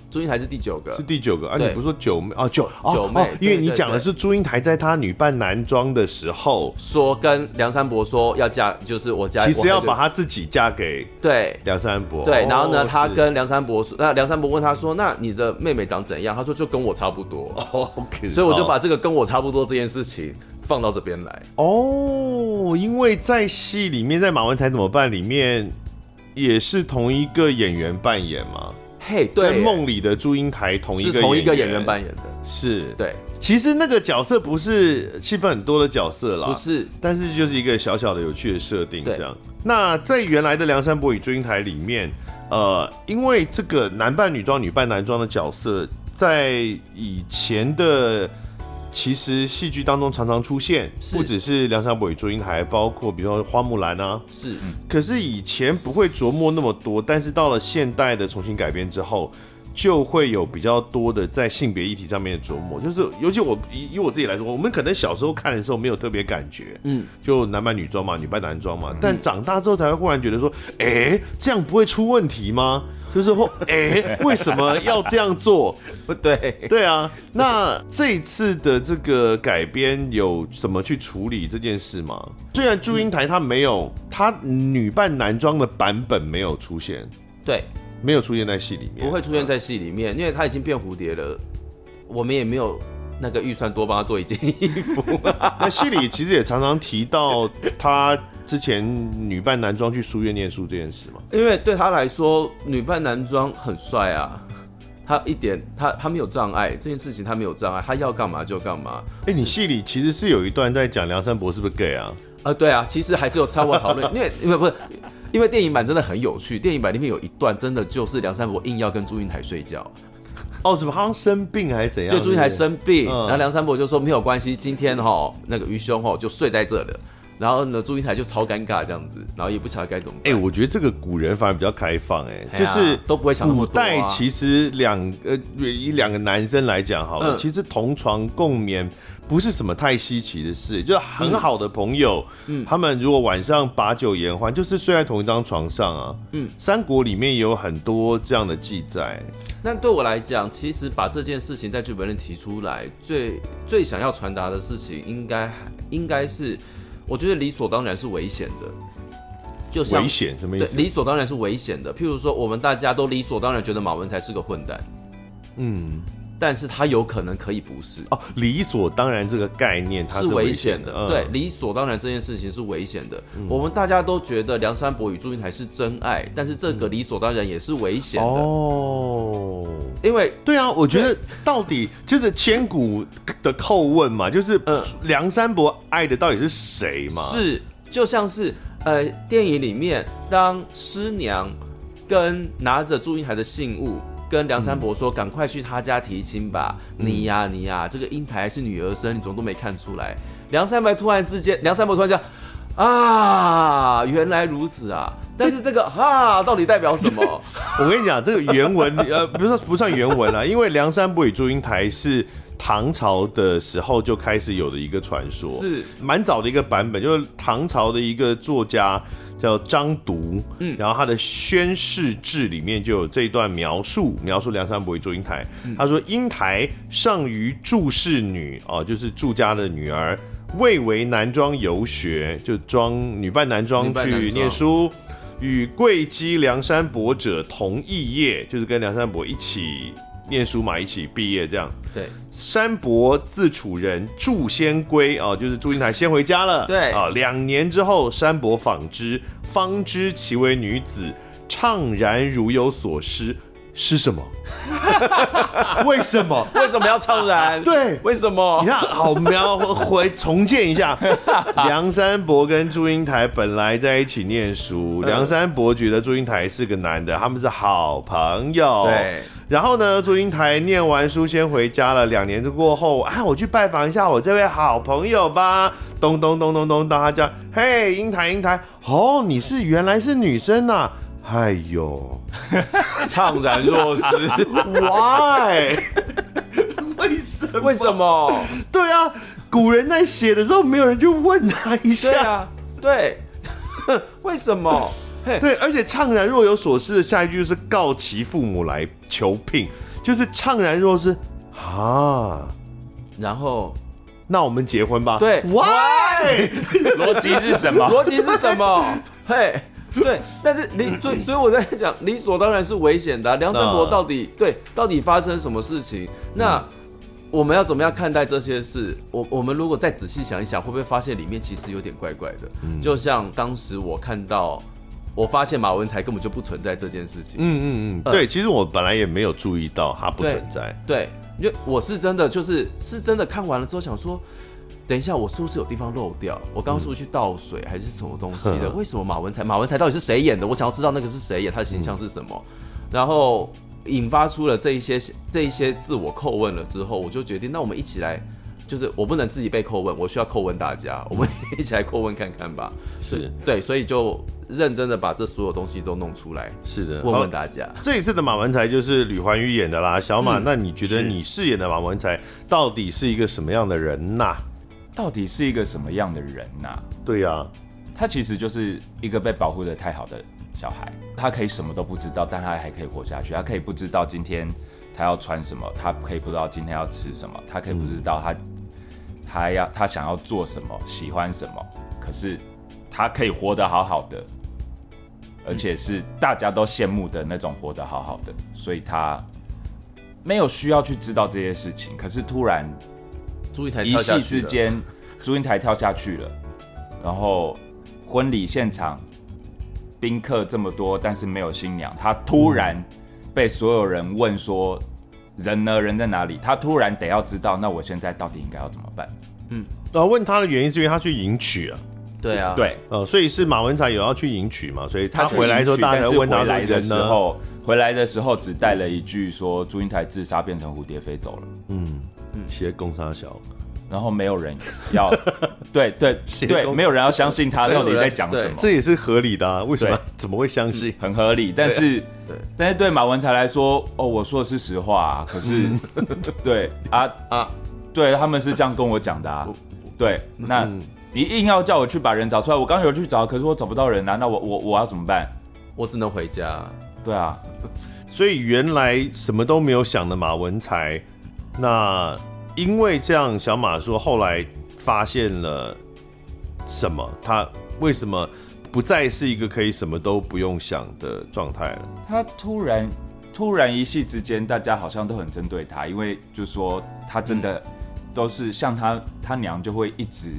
B: 祝英台是第九个，
A: 是第九个啊！你不是说九妹啊？九九妹，因为你讲的是祝英台在她女扮男装的时候，
B: 说跟梁山伯说要嫁，就是我家，
A: 其实要把她自己嫁给
B: 对
A: 梁山伯。
B: 对，然后呢，他跟梁山伯说，那梁山伯问她说：“那你的妹妹长怎样？”她说：“就跟我差不多。” OK，所以我就把这个跟我差不多这件事情放到这边来。
A: 哦，因为在戏里面，在马文才怎么办里面。也是同一个演员扮演吗？
B: 嘿，对，
A: 梦里的祝英台同一个
B: 同一个演员扮演的，
A: 是
B: 对。
A: 其实那个角色不是戏份很多的角色啦，
B: 不是，
A: 但是就是一个小小的有趣的设定这样。那在原来的《梁山伯与祝英台》里面，呃，因为这个男扮女装、女扮男装的角色，在以前的。其实戏剧当中常常出现，不只是梁山伯与祝英台，包括比如说花木兰啊，
B: 是。
A: 可是以前不会琢磨那么多，但是到了现代的重新改编之后，就会有比较多的在性别议题上面的琢磨。就是尤其我以以我自己来说，我们可能小时候看的时候没有特别感觉，嗯，就男扮女装嘛，女扮男装嘛，但长大之后才会忽然觉得说，哎，这样不会出问题吗？就是说，哎、欸，为什么要这样做？
B: 不 对，
A: 对啊。那这一次的这个改编有怎么去处理这件事吗？虽然祝英台她没有，她女扮男装的版本没有出现，
B: 对，
A: 没有出现在戏里面，
B: 不会出现在戏里面，因为他已经变蝴蝶了，我们也没有那个预算多帮他做一件衣服。
A: 那戏里其实也常常提到他。之前女扮男装去书院念书这件事嘛，
B: 因为对他来说，女扮男装很帅啊，他一点他他没有障碍，这件事情他没有障碍，他要干嘛就干嘛。
A: 哎、欸，你戏里其实是有一段在讲梁山伯是不是 gay 啊？
B: 呃，对啊，其实还是有超过讨论，因为因为不是，因为电影版真的很有趣，电影版里面有一段真的就是梁山伯硬要跟祝英台睡觉。
A: 哦，怎么好像生病还是怎样？
B: 就祝英台生病，嗯、然后梁山伯就说没有关系，今天哈那个愚兄哈就睡在这了。然后呢，祝英台就超尴尬这样子，然后也不晓得该怎么办。
A: 哎、欸，我觉得这个古人反而比较开放、欸，哎、啊，就是
B: 都不会想那么多、啊。
A: 古代其实两呃以两个男生来讲好了，嗯、其实同床共眠不是什么太稀奇的事，就是很好的朋友，嗯，他们如果晚上把酒言欢，就是睡在同一张床上啊。嗯，三国里面也有很多这样的记载。
B: 那对我来讲，其实把这件事情在剧本里提出来，最最想要传达的事情应，应该应该是。我觉得理所当然是危险的，就像
A: 危险什么意思？
B: 理所当然是危险的。譬如说，我们大家都理所当然觉得马文才是个混蛋，嗯，但是他有可能可以不是
A: 哦。理所当然这个概念它是危险的，
B: 的，对，理所当然这件事情是危险的。嗯、我们大家都觉得梁山伯与祝英台是真爱，但是这个理所当然也是危险的哦。因为
A: 对啊，我觉得到底就是千古的叩问嘛，就是梁山伯爱的到底是谁嘛？
B: 是，就像是呃，电影里面当师娘跟拿着祝英台的信物跟梁山伯说：“赶快去他家提亲吧，嗯、你呀、啊、你呀、啊，这个英台是女儿身，你怎么都没看出来？”梁山伯突然之间，梁山伯突然讲。啊，原来如此啊！但是这个啊，到底代表什么？
A: 我跟你讲，这个原文呃，不是不算原文啦，因为梁山伯与祝英台是唐朝的时候就开始有的一个传说，
B: 是
A: 蛮早的一个版本，就是唐朝的一个作家叫张独，嗯，然后他的《宣誓志》里面就有这一段描述，描述梁山伯与祝英台。嗯、他说：“英台上于祝氏女，哦，就是祝家的女儿。”未为男装游学，就装女扮男装去念书，与贵姬梁山伯者同肄业，就是跟梁山伯一起念书嘛，一起毕业这样。
B: 对，
A: 山伯自楚人，祝先归啊，就是祝英台先回家了。
B: 对
A: 啊，两年之后，山伯访之，方知其为女子，怅然如有所失。是什么？为什么？
B: 为什么要怅然？
A: 对，
B: 为什么？
A: 你看，好，我们要回重建一下。梁山伯跟祝英台本来在一起念书，梁山伯觉得祝英台是个男的，他们是好朋友。
B: 对。
A: 然后呢，祝英台念完书先回家了。两年过后，啊，我去拜访一下我这位好朋友吧。咚咚咚咚咚，到他家，嘿，英台，英台，哦，你是原来是女生呐、啊。哎呦，
B: 怅然若失
A: ，Why？为什么？
B: 为什么？
A: 对啊，古人在写的时候，没有人去问他一下。
B: 对啊，对，为什么？
A: 对，而且怅然若有所失的下一句就是告其父母来求聘，就是怅然若失啊。
B: 然后，
A: 那我们结婚吧。
B: 对，Why？
C: 逻辑是什么？
B: 逻辑是什么？嘿。对，但是理所以所以我在讲理所当然是危险的、啊。梁山伯到底、呃、对到底发生什么事情？那我们要怎么样看待这些事？我我们如果再仔细想一想，会不会发现里面其实有点怪怪的？嗯、就像当时我看到，我发现马文才根本就不存在这件事情。
A: 嗯嗯嗯，对，呃、其实我本来也没有注意到他不存在。
B: 对，因为我是真的就是是真的看完了之后想说。等一下，我是不是有地方漏掉？我刚刚是不是去倒水还是什么东西的？为什么马文才？马文才到底是谁演的？我想要知道那个是谁演，他的形象是什么？然后引发出了这一些这一些自我叩问了之后，我就决定，那我们一起来，就是我不能自己被叩问，我需要叩问大家，我们 一起来叩问看看吧。
A: 是
B: 对，所以就认真的把这所有东西都弄出来。
A: 是的，
B: 问问大家，
A: 这一次的马文才就是吕环宇演的啦。小马，嗯、那你觉得你饰演的马文才到底是一个什么样的人呐？
C: 到底是一个什么样的人呐、啊？
A: 对呀、啊，
C: 他其实就是一个被保护的太好的小孩，他可以什么都不知道，但他还可以活下去。他可以不知道今天他要穿什么，他可以不知道今天要吃什么，他可以不知道他、嗯、他要他想要做什么，喜欢什么。可是他可以活得好好的，而且是大家都羡慕的那种活得好好的，所以他没有需要去知道这些事情。可是突然。一夕之间，祝英台跳下去了，然后婚礼现场宾客这么多，但是没有新娘。他突然被所有人问说：“人呢？人在哪里？”他突然得要知道，那我现在到底应该要怎么办？
A: 嗯，然后问他的原因是因为他去迎娶啊。
B: 对啊，
C: 对，
A: 呃，所以是马文才有要去迎娶嘛，所以他回来的时候，大家问他
C: 来的时候，回来的时候只带了一句说：“祝英台自杀变成蝴蝶飞走了。”嗯
A: 嗯。写攻杀小，
C: 然后没有人要，对对对，没有人要相信他到底在讲什么，
A: 这也是合理的啊。为什么？怎么会相信？
C: 很合理，但是对，但是对马文才来说，哦，我说的是实话啊。可是，对啊啊，对他们是这样跟我讲的啊。对，那你硬要叫我去把人找出来，我刚有去找，可是我找不到人啊。那我我我要怎么办？
B: 我只能回家。
C: 对啊，
A: 所以原来什么都没有想的马文才。那因为这样，小马说后来发现了什么？他为什么不再是一个可以什么都不用想的状态了？
C: 他突然突然一夕之间，大家好像都很针对他，因为就说他真的都是像他他娘就会一直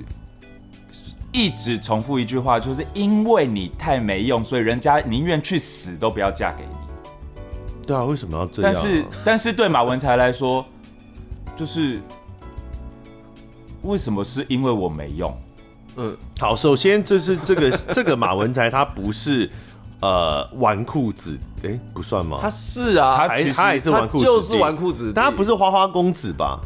C: 一直重复一句话，就是因为你太没用，所以人家宁愿去死都不要嫁给你。
A: 对啊，为什么要这样啊？
C: 但是但是对马文才来说。就是为什么是因为我没用？
A: 嗯，好，首先这是这个 这个马文才他不是呃纨绔子，哎、欸，不算吗？
B: 他是啊，
A: 他其实他也是纨绔子，
B: 就是纨绔子，
A: 但他不是花花公子吧？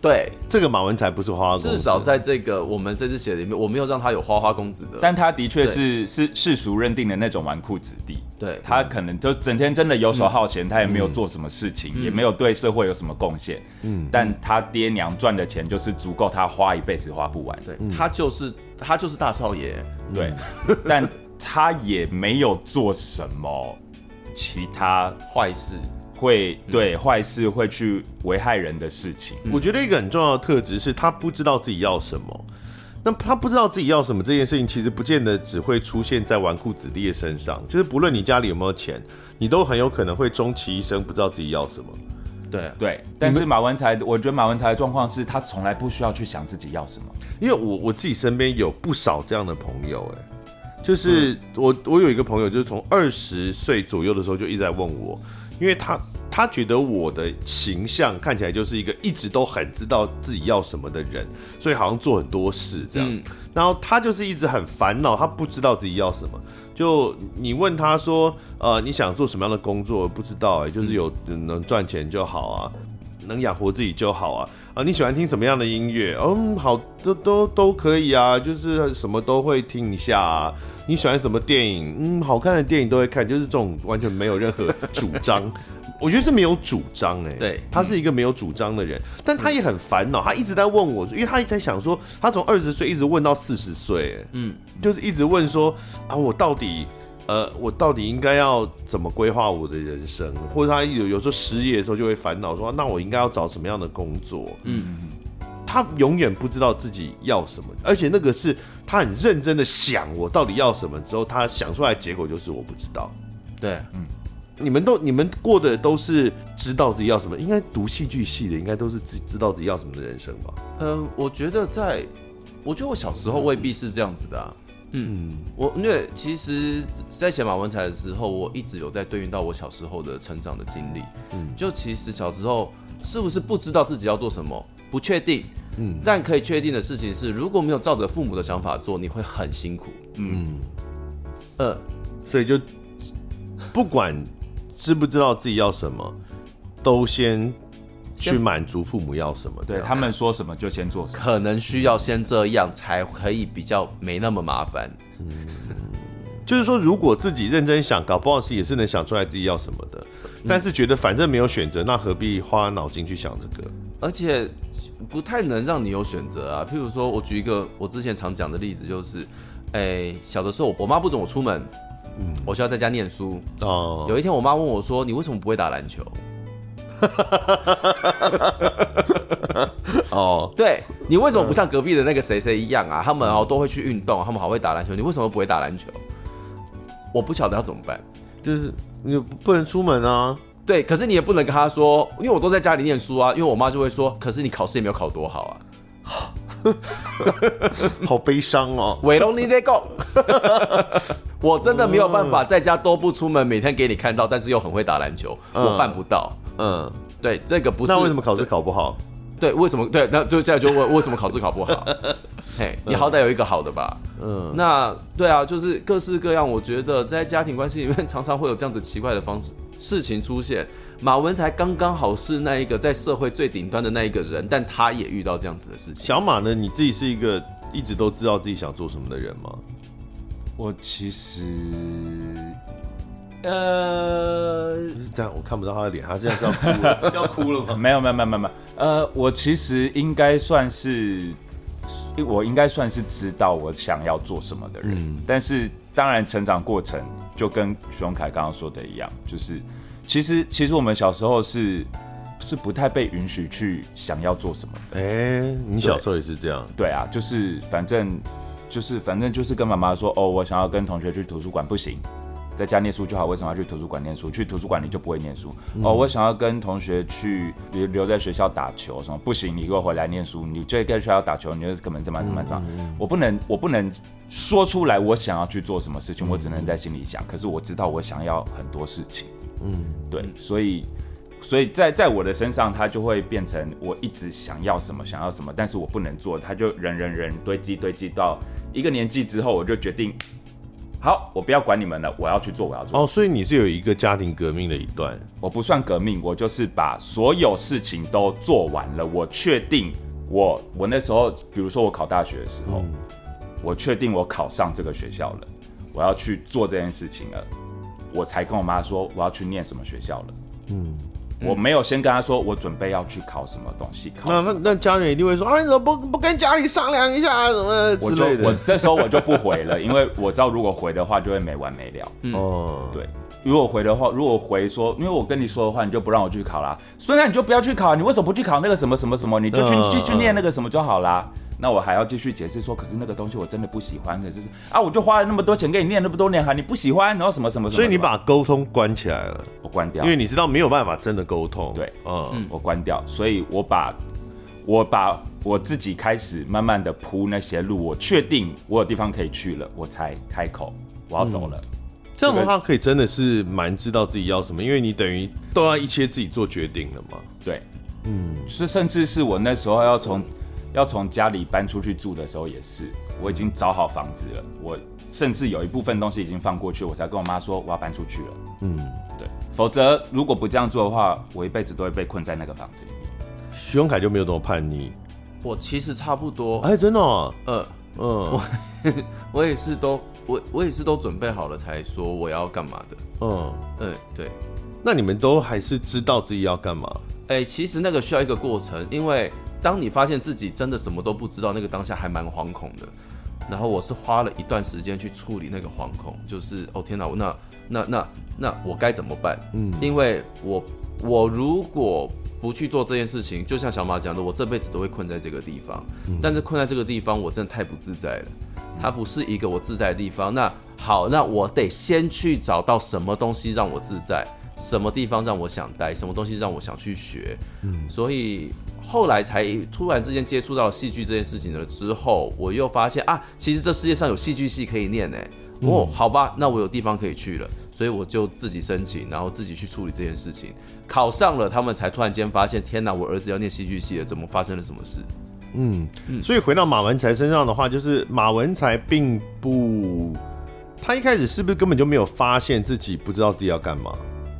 B: 对，
A: 这个马文才不是花花公子，
B: 至少在这个我们这次写的里面，我没有让他有花花公子的，
C: 但他的确是是世俗认定的那种纨绔子弟。
B: 对，
C: 他可能就整天真的游手好闲，嗯、他也没有做什么事情，嗯、也没有对社会有什么贡献。嗯，但他爹娘赚的钱就是足够他花一辈子花不完。
B: 对，他就是他就是大少爷。
C: 对，但他也没有做什么其他
B: 坏事。
C: 会对坏事会去危害人的事情。
A: 我觉得一个很重要的特质是他不知道自己要什么。那他不知道自己要什么这件事情，其实不见得只会出现在纨绔子弟的身上。就是不论你家里有没有钱，你都很有可能会终其一生不知道自己要什么。
B: 对
C: 对。但是马文才，我觉得马文才的状况是他从来不需要去想自己要什么，
A: 因为我我自己身边有不少这样的朋友，哎，就是我我有一个朋友，就是从二十岁左右的时候就一直在问我。因为他他觉得我的形象看起来就是一个一直都很知道自己要什么的人，所以好像做很多事这样。嗯、然后他就是一直很烦恼，他不知道自己要什么。就你问他说，呃，你想做什么样的工作？不知道哎、欸，就是有能赚钱就好啊，能养活自己就好啊。啊，你喜欢听什么样的音乐？嗯，好，都都都可以啊，就是什么都会听一下啊。你喜欢什么电影？嗯，好看的电影都会看，就是这种完全没有任何主张。我觉得是没有主张哎、欸，
B: 对，
A: 他是一个没有主张的人，但他也很烦恼，他一直在问我，因为他一直在想说，他从二十岁一直问到四十岁，嗯，就是一直问说啊，我到底呃，我到底应该要怎么规划我的人生？或者他有有时候失业的时候就会烦恼说，那我应该要找什么样的工作？嗯，他永远不知道自己要什么，而且那个是。他很认真的想，我到底要什么？之后他想出来的结果就是我不知道。
B: 对，嗯，
A: 你们都你们过的都是知道自己要什么，应该读戏剧系的，应该都是知知道自己要什么的人生吧？
B: 嗯，我觉得在，我觉得我小时候未必是这样子的啊。嗯，我因为其实，在写马文才的时候，我一直有在对应到我小时候的成长的经历。嗯，就其实小时候是不是不知道自己要做什么，不确定。嗯，但可以确定的事情是，如果没有照着父母的想法做，你会很辛苦。嗯，
A: 呃，所以就不管知不知道自己要什么，都先去满足父母要什么。
C: 对，他们说什么就先做什么，
B: 可能需要先这样才可以比较没那么麻烦。
A: 嗯，就是说，如果自己认真想，搞不好是也是能想出来自己要什么的。但是觉得反正没有选择，那何必花脑筋去想这个？
B: 而且。不太能让你有选择啊。譬如说，我举一个我之前常讲的例子，就是，哎、欸，小的时候我妈不准我出门，嗯，我需要在家念书。哦，有一天我妈问我说：“你为什么不会打篮球？” 哦，对，你为什么不像隔壁的那个谁谁一样啊？他们哦都会去运动，他们好会打篮球，你为什么不会打篮球？我不晓得要怎么办，
A: 就是你不能出门啊。
B: 对，可是你也不能跟他说，因为我都在家里念书啊。因为我妈就会说，可是你考试也没有考多好啊，
A: 好悲伤哦。
B: We don't need to go。我真的没有办法在家都不出门，每天给你看到，但是又很会打篮球，嗯、我办不到。嗯，对，这个不是。
A: 那为什么考试考不好？
B: 对，为什么？对，那就现在就问为什么考试考不好？嘿，你好歹有一个好的吧？嗯，那对啊，就是各式各样。我觉得在家庭关系里面，常常会有这样子奇怪的方式。事情出现，马文才刚刚好是那一个在社会最顶端的那一个人，但他也遇到这样子的事情。
A: 小马呢？你自己是一个一直都知道自己想做什么的人吗？
C: 我其实，呃，
A: 这样我看不到他的脸，他现在要哭了，要哭了吗？
C: 没有，没有，没有，没有，呃，我其实应该算是，我应该算是知道我想要做什么的人，嗯、但是当然成长过程。就跟徐荣凯刚刚说的一样，就是其实其实我们小时候是是不太被允许去想要做什么的。
A: 哎、欸，你小时候也是这样？
C: 对啊，就是反正就是反正就是跟妈妈说，哦，我想要跟同学去图书馆，不行。在家念书就好，为什么要去图书馆念书？去图书馆你就不会念书。嗯、哦，我想要跟同学去留留在学校打球，什么不行？你给我回来念书。你就在学校打球，你就根本怎么怎么怎么？我不能，我不能说出来我想要去做什么事情，嗯、我只能在心里想。可是我知道我想要很多事情。嗯，对，所以，所以在在我的身上，它就会变成我一直想要什么，想要什么，但是我不能做，它就人人人堆积堆积到一个年纪之后，我就决定。好，我不要管你们了，我要去做我要做。
A: 哦，所以你是有一个家庭革命的一段。
C: 我不算革命，我就是把所有事情都做完了。我确定我我那时候，比如说我考大学的时候，嗯、我确定我考上这个学校了，我要去做这件事情了，我才跟我妈说我要去念什么学校了。嗯。我没有先跟他说，我准备要去考什么东西。考
A: 那那那家人一定会说，啊，你怎么不不跟家里商量一下什么之类的？
C: 我就我这时候我就不回了，因为我知道如果回的话就会没完没了。哦、嗯，对，如果回的话，如果回说，因为我跟你说的话，你就不让我去考啦。所以那你就不要去考，你为什么不去考那个什么什么什么？你就去继续念那个什么就好啦。那我还要继续解释说，可是那个东西我真的不喜欢，可是啊，我就花了那么多钱给你念那么多年，哈，你不喜欢，然后什么什么什么，
A: 所以你把沟通关起来了，
C: 我关掉，
A: 因为你知道没有办法真的沟通，
C: 对，嗯，我关掉，所以我把，我把我自己开始慢慢的铺那些路，我确定我有地方可以去了，我才开口我要走了。嗯，
A: 这样的话可以真的是蛮知道自己要什么，因为你等于都要一切自己做决定了嘛，
C: 对，嗯，是甚至是我那时候要从。要从家里搬出去住的时候也是，我已经找好房子了，我甚至有一部分东西已经放过去，我才跟我妈说我要搬出去了。嗯，对，否则如果不这样做的话，我一辈子都会被困在那个房子里面。
A: 徐永凯就没有那么叛逆，
B: 我其实差不多。
A: 哎，真的、哦？
B: 嗯嗯，我 我也是都我我也是都准备好了才说我要干嘛的。嗯嗯，对。
A: 那你们都还是知道自己要干嘛？
B: 哎，其实那个需要一个过程，因为。当你发现自己真的什么都不知道，那个当下还蛮惶恐的。然后我是花了一段时间去处理那个惶恐，就是哦天哪，那那那那我该怎么办？嗯，因为我我如果不去做这件事情，就像小马讲的，我这辈子都会困在这个地方。嗯，但是困在这个地方，我真的太不自在了。它不是一个我自在的地方。那好，那我得先去找到什么东西让我自在，什么地方让我想待，什么东西让我想去学。嗯，所以。后来才突然之间接触到戏剧这件事情了之后，我又发现啊，其实这世界上有戏剧系可以念呢。哦，好吧，那我有地方可以去了，所以我就自己申请，然后自己去处理这件事情。考上了，他们才突然间发现，天哪，我儿子要念戏剧系了，怎么发生了什么事？
A: 嗯，所以回到马文才身上的话，就是马文才并不，他一开始是不是根本就没有发现自己不知道自己要干嘛？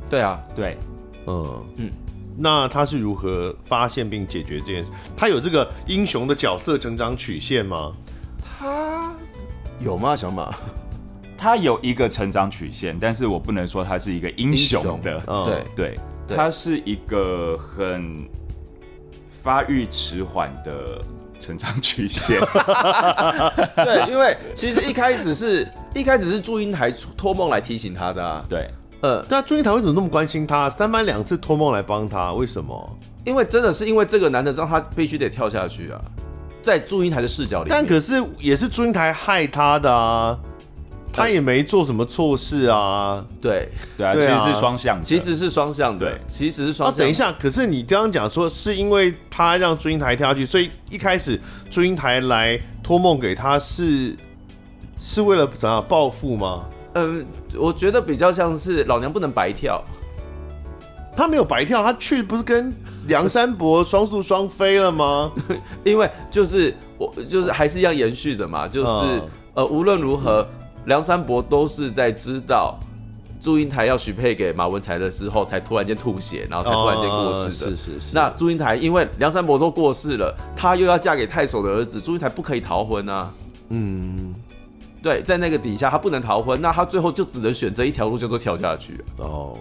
B: 对啊，
C: 对，
A: 嗯嗯。那他是如何发现并解决这件事？他有这个英雄的角色成长曲线吗？
B: 他有吗？小马，
C: 他有一个成长曲线，但是我不能说他是一个英雄的。
B: 雄对
C: 对，对他是一个很发育迟缓的成长曲线。
B: 对，因为其实一开始是一开始是祝英台托梦来提醒他的啊。
C: 对。
A: 呃，对啊，祝英台为什么那么关心他？三番两次托梦来帮他，为什么？
B: 因为真的是因为这个男的让他必须得跳下去啊，在祝英台的视角里，
A: 但可是也是祝英台害他的啊，他也没做什么错事啊。
B: 对
C: 对啊，其实是双向的，
B: 其实是双向的，其实是双向。
A: 啊，等一下，可是你刚刚讲说是因为他让祝英台跳下去，所以一开始祝英台来托梦给他是是为了怎样报复吗？
B: 嗯，我觉得比较像是老娘不能白跳，
A: 他没有白跳，他去不是跟梁山伯双宿双飞了吗？
B: 因为就是我就是还是一样延续着嘛，就是、嗯、呃无论如何，梁山伯都是在知道祝英台要许配给马文才的时候，才突然间吐血，然后才突然间过世的。
A: 是是是。
B: 那祝英台因为梁山伯都过世了，他又要嫁给太守的儿子，祝英台不可以逃婚啊。嗯。对，在那个底下，他不能逃婚，那他最后就只能选择一条路，叫做跳下去。哦，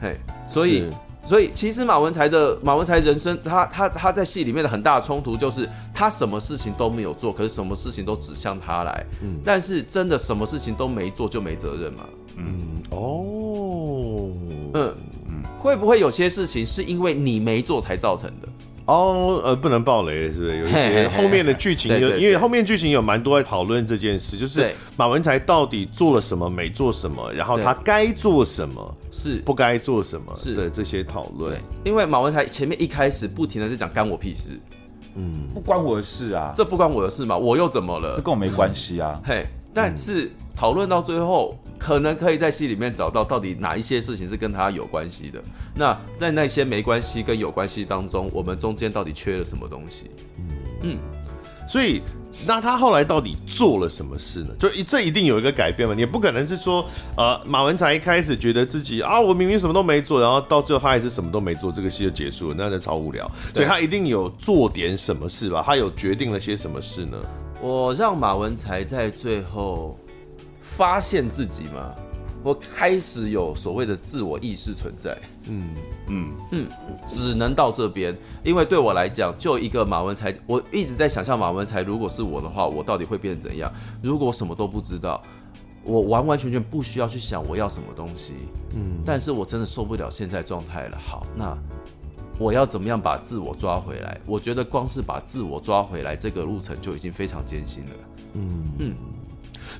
B: 嘿，所以，所以其实马文才的马文才人生，他他他在戏里面的很大的冲突就是，他什么事情都没有做，可是什么事情都指向他来。嗯，但是真的什么事情都没做就没责任嘛？嗯，哦，嗯嗯，会不会有些事情是因为你没做才造成的？
A: 哦，呃，不能爆雷，是不是？有一些后面的剧情有，因为后面剧情有蛮多在讨论这件事，就是马文才到底做了什么，没做什么，然后他该做什么，是。不该做什么，是。的这些讨论。
B: 因为马文才前面一开始不停的在讲干我屁事，
C: 嗯，不关我的事啊，
B: 这不关我的事嘛，我又怎么了？
C: 这跟我没关系啊，
B: 嘿，但是。讨论到最后，可能可以在戏里面找到到底哪一些事情是跟他有关系的。那在那些没关系跟有关系当中，我们中间到底缺了什么东西？嗯嗯，
A: 所以那他后来到底做了什么事呢？就一这一定有一个改变嘛？你也不可能是说，呃，马文才一开始觉得自己啊，我明明什么都没做，然后到最后他还是什么都没做，这个戏就结束了，那就超无聊。所以他一定有做点什么事吧？他有决定了些什么事呢？
B: 我让马文才在最后发现自己吗，我开始有所谓的自我意识存在。嗯嗯嗯，只能到这边，因为对我来讲，就一个马文才，我一直在想象马文才如果是我的话，我到底会变成怎样？如果我什么都不知道，我完完全全不需要去想我要什么东西。嗯，但是我真的受不了现在状态了。好，那我要怎么样把自我抓回来？我觉得光是把自我抓回来这个路程就已经非常艰辛了。嗯嗯。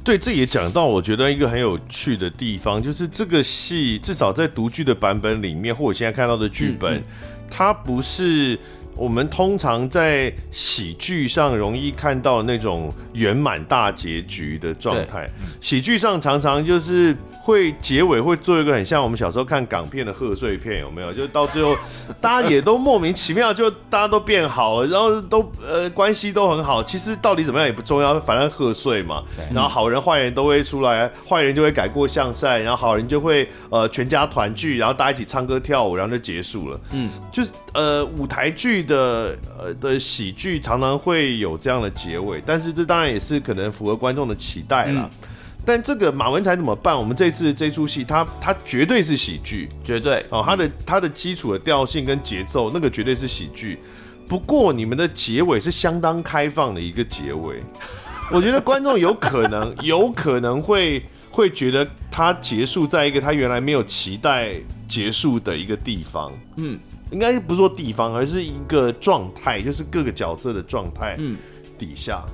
A: 对，这也讲到我觉得一个很有趣的地方，就是这个戏至少在独剧的版本里面，或我现在看到的剧本，嗯嗯、它不是我们通常在喜剧上容易看到那种圆满大结局的状态。喜剧上常常就是。会结尾会做一个很像我们小时候看港片的贺岁片，有没有？就到最后，大家也都莫名其妙，就大家都变好了，然后都呃关系都很好。其实到底怎么样也不重要，反正贺岁嘛。然后好人坏人都会出来，坏人就会改过向善，然后好人就会呃全家团聚，然后大家一起唱歌跳舞，然后就结束了。嗯，就是呃舞台剧的呃的喜剧常常会有这样的结尾，但是这当然也是可能符合观众的期待啦。嗯但这个马文才怎么办？我们这次这出戏，它它绝对是喜剧，
B: 绝对
A: 哦，它的它的基础的调性跟节奏，那个绝对是喜剧。不过你们的结尾是相当开放的一个结尾，我觉得观众有可能有可能会会觉得它结束在一个他原来没有期待结束的一个地方。嗯，应该不是说地方，而是一个状态，就是各个角色的状态。嗯，底下，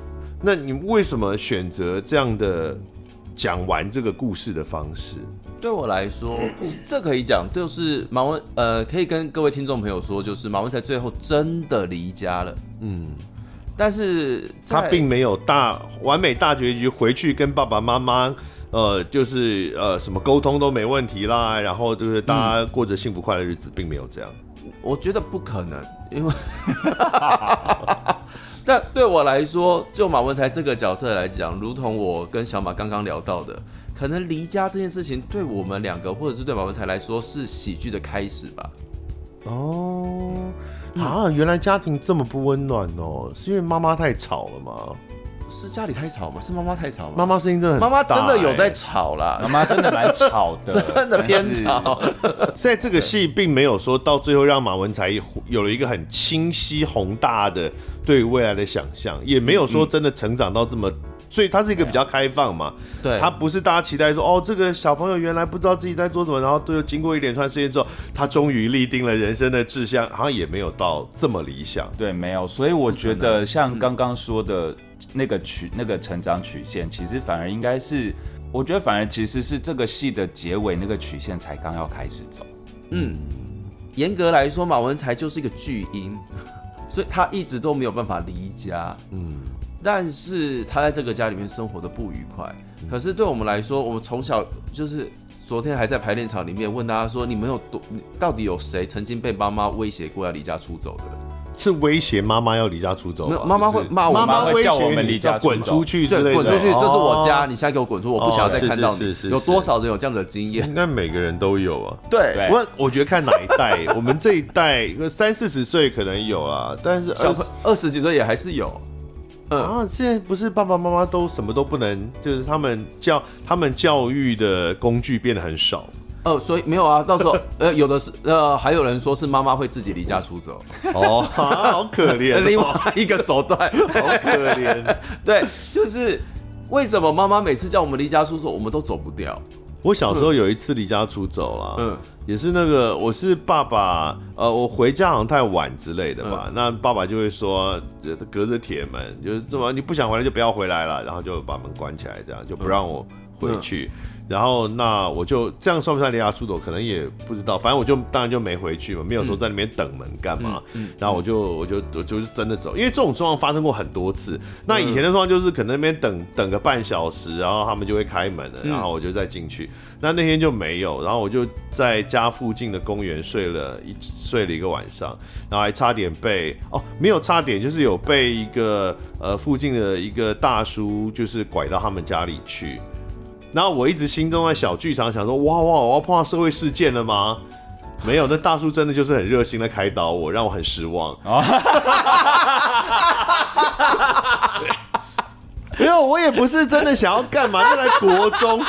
A: 那你为什么选择这样的？讲完这个故事的方式，
B: 对我来说，这可以讲，就是马文，呃，可以跟各位听众朋友说，就是马文才最后真的离家了，嗯，但是
A: 他并没有大完美大结局，回去跟爸爸妈妈，呃，就是呃，什么沟通都没问题啦，然后就是大家过着幸福快乐日子，并没有这样，
B: 我觉得不可能，因为。但对我来说，就马文才这个角色来讲，如同我跟小马刚刚聊到的，可能离家这件事情，对我们两个，或者是对马文才来说，是喜剧的开始吧。
A: 哦，啊，原来家庭这么不温暖哦，是因为妈妈太吵了吗？
B: 是家里太吵吗？是妈妈太吵吗？
A: 妈妈声音真的很大，
B: 妈妈真的有在吵啦，
C: 妈妈真的蛮吵的，
B: 真的偏吵。
A: 在这个戏并没有说到最后让马文才有了一个很清晰宏大的对未来的想象，也没有说真的成长到这么，所以他是一个比较开放嘛。对，他不是大家期待说哦，这个小朋友原来不知道自己在做什么，然后都有经过一连串事件之后，他终于立定了人生的志向，好像也没有到这么理想。
C: 对，没有。所以我觉得像刚刚说的。那个曲那个成长曲线，其实反而应该是，我觉得反而其实是这个戏的结尾那个曲线才刚要开始走。
B: 嗯，严格来说，马文才就是一个巨婴，所以他一直都没有办法离家。嗯，但是他在这个家里面生活的不愉快。可是对我们来说，我们从小就是昨天还在排练场里面问大家说，你们有多到底有谁曾经被妈妈威胁过要离家出走的？
A: 是威胁妈妈要离家出走，
B: 妈妈会骂我，
C: 妈妈会叫我们离家
A: 滚出去，
B: 对，滚出去，这是我家，你现在给我滚出，我不想要再看到你。有多少人有这样的经验？
A: 应该每个人都有啊。
B: 对，
A: 我我觉得看哪一代，我们这一代三四十岁可能有啊，但是
B: 二二十几岁也还是有。
A: 嗯啊，现在不是爸爸妈妈都什么都不能，就是他们教他们教育的工具变得很少。
B: 哦，所以没有啊，到时候呃，有的是呃，还有人说是妈妈会自己离家出走，
A: 哦，好可怜，
B: 另外一个手段，
A: 好可怜，
B: 对，就是为什么妈妈每次叫我们离家出走，我们都走不掉？
A: 我小时候有一次离家出走了，嗯，也是那个我是爸爸，呃，我回家好像太晚之类的吧，嗯、那爸爸就会说，隔着铁门，就是这么你不想回来就不要回来了，然后就把门关起来，这样就不让我回去。嗯然后那我就这样算不算离家出走？可能也不知道，反正我就当然就没回去嘛，没有说在那边等门干嘛。嗯，然后我就我就我就是真的走，因为这种状况发生过很多次。那以前的状况就是可能那边等等个半小时，然后他们就会开门了，然后我就再进去。那那天就没有，然后我就在家附近的公园睡了一睡了一个晚上，然后还差点被哦，没有差点，就是有被一个呃附近的一个大叔就是拐到他们家里去。然后我一直心中在小剧场想说，哇哇，我要碰到社会事件了吗？没有，那大叔真的就是很热心的开导我，让我很失望。没有，我也不是真的想要干嘛，就来国中。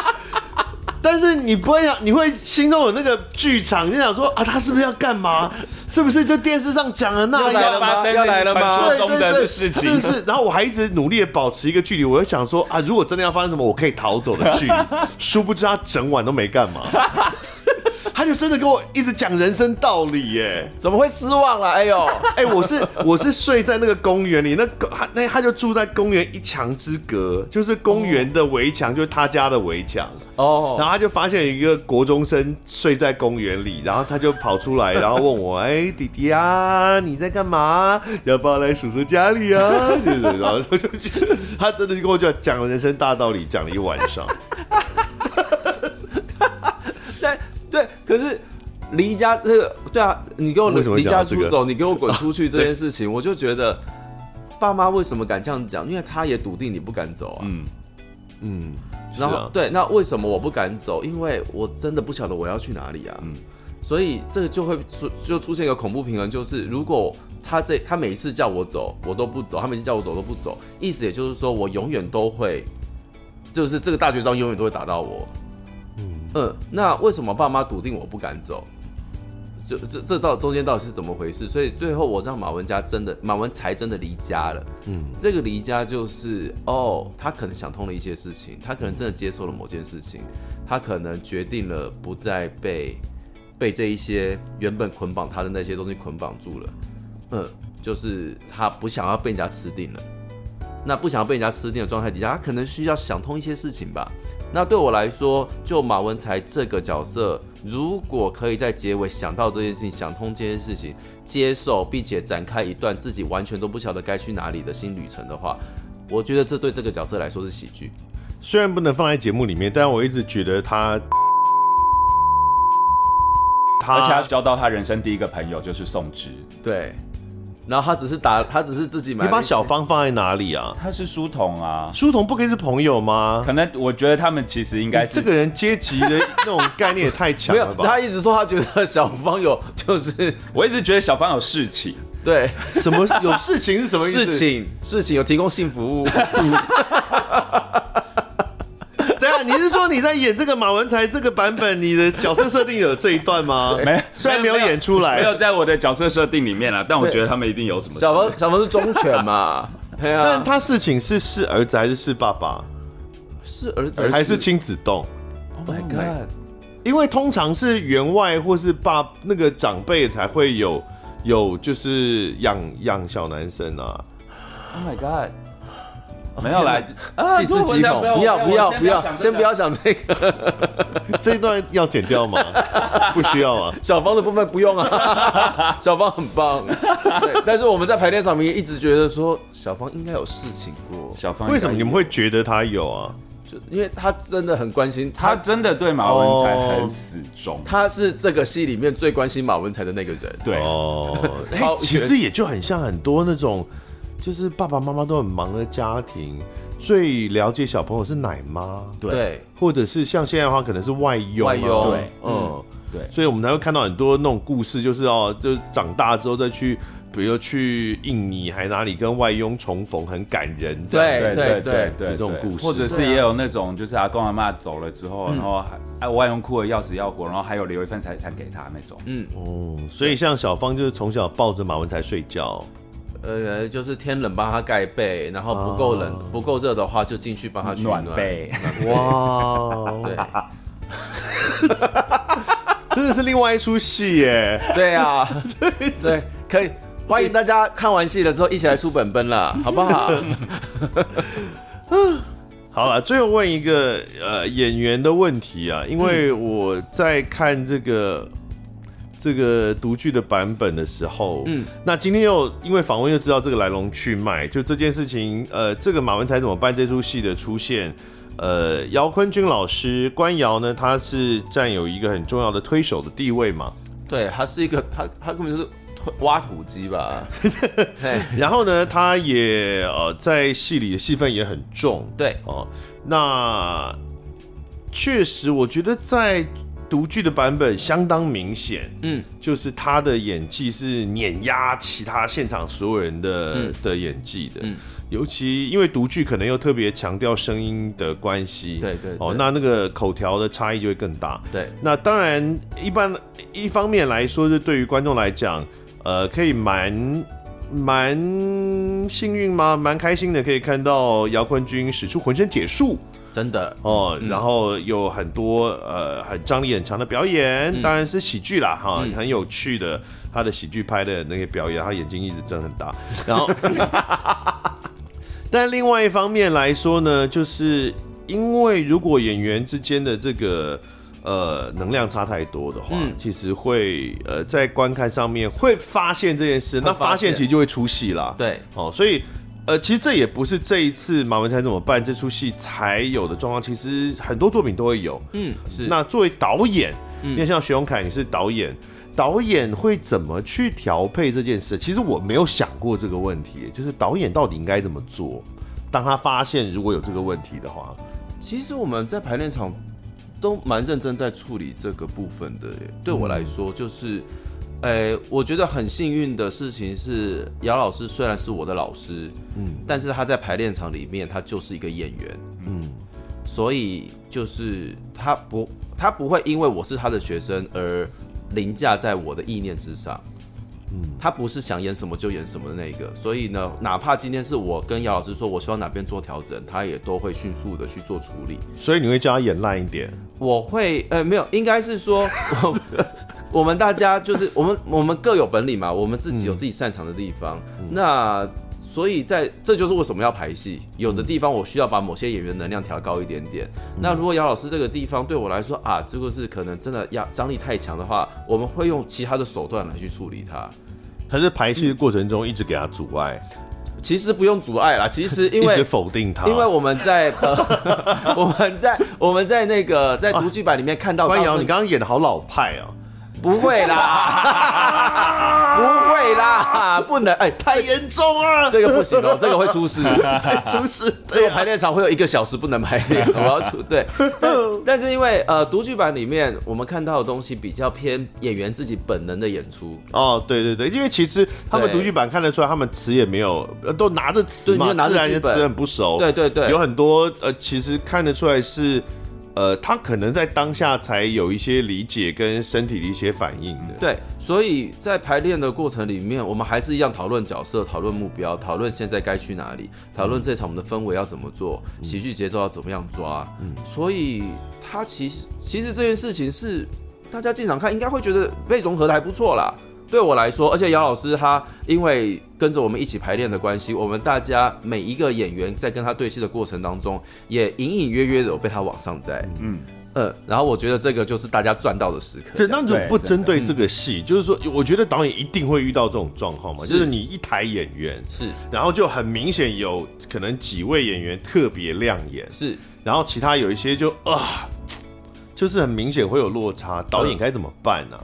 A: 但是你不会想，你会心中有那个剧场，就想说啊，他是不是要干嘛？是不是就电视上讲的那样？
C: 要发生要来了吗？
A: 对对对，是不是？然后我还一直努力的保持一个距离，我就想说啊，如果真的要发生什么，我可以逃走的距离。殊不知他整晚都没干嘛。他就真的跟我一直讲人生道理耶，
B: 怎么会失望了？哎呦，
A: 哎，我是我是睡在那个公园里，那他那他就住在公园一墙之隔，就是公园的围墙，就是他家的围墙哦。然后他就发现一个国中生睡在公园里，然后他就跑出来，然后问我：“哎，弟弟啊，你在干嘛？要不要来叔叔家里啊？” 就是，然后他就 他真的就跟我讲讲人生大道理，讲了一晚上。
B: 对，可是离家这个，对啊，你给我离家出走，你给我滚出去这件事情，我就觉得爸妈为什么敢这样讲？因为他也笃定你不敢走啊。嗯嗯，然后对，那为什么我不敢走？因为我真的不晓得我要去哪里啊。嗯，所以这个就会出就出现一个恐怖平衡，就是如果他这他每一次叫我走，我都不走；他每次叫我走都不走，意思也就是说我永远都会，就是这个大绝招永远都会打到我。嗯，那为什么爸妈笃定我不敢走？就这这到中间到底是怎么回事？所以最后我让马文家真的马文才真的离家了。嗯，这个离家就是哦，他可能想通了一些事情，他可能真的接受了某件事情，他可能决定了不再被被这一些原本捆绑他的那些东西捆绑住了。嗯，就是他不想要被人家吃定了。那不想要被人家吃定的状态底下，他可能需要想通一些事情吧。那对我来说，就马文才这个角色，如果可以在结尾想到这件事情，想通这件事情，接受并且展开一段自己完全都不晓得该去哪里的新旅程的话，我觉得这对这个角色来说是喜剧。
A: 虽然不能放在节目里面，但我一直觉得他，
C: 他而且他交到他人生第一个朋友就是宋芝，
B: 对。然后他只是打，他只是自己买。
A: 你把小芳放在哪里啊？
C: 他是书童啊，
A: 书童不可以是朋友吗？
C: 可能我觉得他们其实应该是
A: 这个人阶级的那种概念也太强了吧？
B: 他一直说他觉得小芳有，就是
C: 我一直觉得小芳有事情。
B: 对，
A: 什么有事情是什么意思？
B: 事情事情有提供性服务。
A: 你是说你在演这个马文才这个版本，你的角色设定有这一段吗？
C: 没，
A: 虽然没有演出来，
C: 没有在我的角色设定里面了，但我觉得他们一定有什么。
B: 小冯，小冯是忠犬嘛？对啊。
A: 但他事情是是儿子还是是爸爸？
B: 是儿子
A: 还是亲子丼
B: ？Oh my god！
A: 因为通常是员外或是爸那个长辈才会有有就是养养小男生啊。
B: Oh my god！
C: 没有来，
B: 细思极恐，不要不要不要，先不要想这个，
A: 这一段要剪掉吗？不需要啊，
B: 小芳的部分不用啊，小芳很棒，但是我们在排练场面一直觉得说小芳应该有事情过，
C: 小芳
A: 为什么你们会觉得她有啊？
B: 就因为她真的很关心，
C: 她。真的对马文才很死忠，
B: 她是这个戏里面最关心马文才的那个人，
C: 对。
A: 哦，其实也就很像很多那种。就是爸爸妈妈都很忙的家庭，最了解小朋友是奶妈，
B: 对，
A: 或者是像现在的话，可能是外佣，
B: 外佣，
A: 对，嗯，对，所以我们才会看到很多那种故事，就是哦，就是长大之后再去，比如去印尼还哪里跟外佣重逢，很感人，
B: 对，对，对，对，
A: 对，这种故事，
C: 或者是也有那种，就是阿公阿妈走了之后，然后还哎外佣哭的要死要活，然后还有留一份财产给他那种，嗯，
A: 哦，所以像小芳就是从小抱着马文才睡觉。
B: 呃，就是天冷帮他盖被，然后不够冷、不够热的话，就进去帮他取暖，
C: 暖被。
B: 哇，对，
A: 真的是另外一出戏耶。
B: 对啊，对对，可以欢迎大家看完戏了之后一起来出本本了，好不好？
A: 好了，最后问一个呃演员的问题啊，因为我在看这个、嗯、这个独剧的版本的时候，嗯，那今天又因为访问又知道这个来龙去脉，就这件事情，呃，这个马文才怎么办？这出戏的出现，呃，姚坤君老师关姚呢，他是占有一个很重要的推手的地位嘛？
B: 对，他是一个，他他根本就是。挖土机吧，
A: 然后呢，他也呃在戏里的戏份也很重，
B: 对。
A: 哦，那确实我觉得在读剧的版本相当明显，嗯，就是他的演技是碾压其他现场所有人的、嗯、的演技的，嗯，尤其因为独剧可能又特别强调声音的关系，
B: 对，对对，
A: 哦，那那个口条的差异就会更大，
B: 对，
A: 那当然一般一方面来说，是对于观众来讲。呃，可以蛮蛮幸运吗？蛮开心的，可以看到姚坤军使出浑身解数，
B: 真的
A: 哦。嗯、然后有很多呃很张力很强的表演，嗯、当然是喜剧啦，哈，嗯、很有趣的。他的喜剧拍的那些表演，他眼睛一直睁很大。然后，但另外一方面来说呢，就是因为如果演员之间的这个。呃，能量差太多的话，嗯、其实会呃在观看上面会发现这件事，那发现其实就会出戏啦。
B: 对，
A: 哦，所以呃，其实这也不是这一次马文才怎么办这出戏才有的状况，其实很多作品都会有。嗯，是。那作为导演，嗯、像徐永凯你是导演，导演会怎么去调配这件事？其实我没有想过这个问题，就是导演到底应该怎么做？当他发现如果有这个问题的话，
B: 其实我们在排练场。都蛮认真在处理这个部分的。对我来说，就是，诶，我觉得很幸运的事情是，姚老师虽然是我的老师，嗯，但是他在排练场里面，他就是一个演员，嗯，所以就是他不，他不会因为我是他的学生而凌驾在我的意念之上。嗯他不是想演什么就演什么的那个，所以呢，哪怕今天是我跟姚老师说，我希望哪边做调整，他也都会迅速的去做处理。
A: 所以你会叫他演烂一点？
B: 我会，呃，没有，应该是说，我，我们大家就是我们我们各有本领嘛，我们自己有自己擅长的地方。嗯、那所以在这就是为什么要排戏，有的地方我需要把某些演员能量调高一点点。嗯、那如果姚老师这个地方对我来说啊，这个是可能真的压张力太强的话，我们会用其他的手段来去处理它。
A: 他在排戏的过程中一直给他阻碍，
B: 其实不用阻碍啦，其实因为
A: 一直否定他，
B: 因为我们在呃，我们在我们在那个在读剧版里面看到，
A: 关瑶，你刚刚演的好老派哦。
B: 不会啦，不会啦，不能哎，
A: 太严重了，
B: 这个不行哦，这个会出事，
A: 出事。
B: 这个排练场会有一个小时不能排练，我要出对。但但是因为呃，独剧版里面我们看到的东西比较偏演员自己本能的演出。
A: 哦，对对对，因为其实他们独剧版看得出来，他们词也没有都拿着词嘛，自然的词很不熟。
B: 对对对，
A: 有很多呃，其实看得出来是。呃，他可能在当下才有一些理解跟身体的一些反应的。
B: 对，所以在排练的过程里面，我们还是一样讨论角色、讨论目标、讨论现在该去哪里、讨论这场我们的氛围要怎么做、喜剧节奏要怎么样抓。嗯，所以他其实其实这件事情是大家进场看应该会觉得被融合的还不错啦。对我来说，而且姚老师他因为跟着我们一起排练的关系，我们大家每一个演员在跟他对戏的过程当中，也隐隐约约的有被他往上带。嗯呃，然后我觉得这个就是大家赚到的时刻。
A: 对，那就不针对这个戏？就是说，我觉得导演一定会遇到这种状况嘛，就是你一台演员
B: 是，
A: 然后就很明显有可能几位演员特别亮眼，
B: 是，
A: 然后其他有一些就啊，就是很明显会有落差，导演该怎么办呢？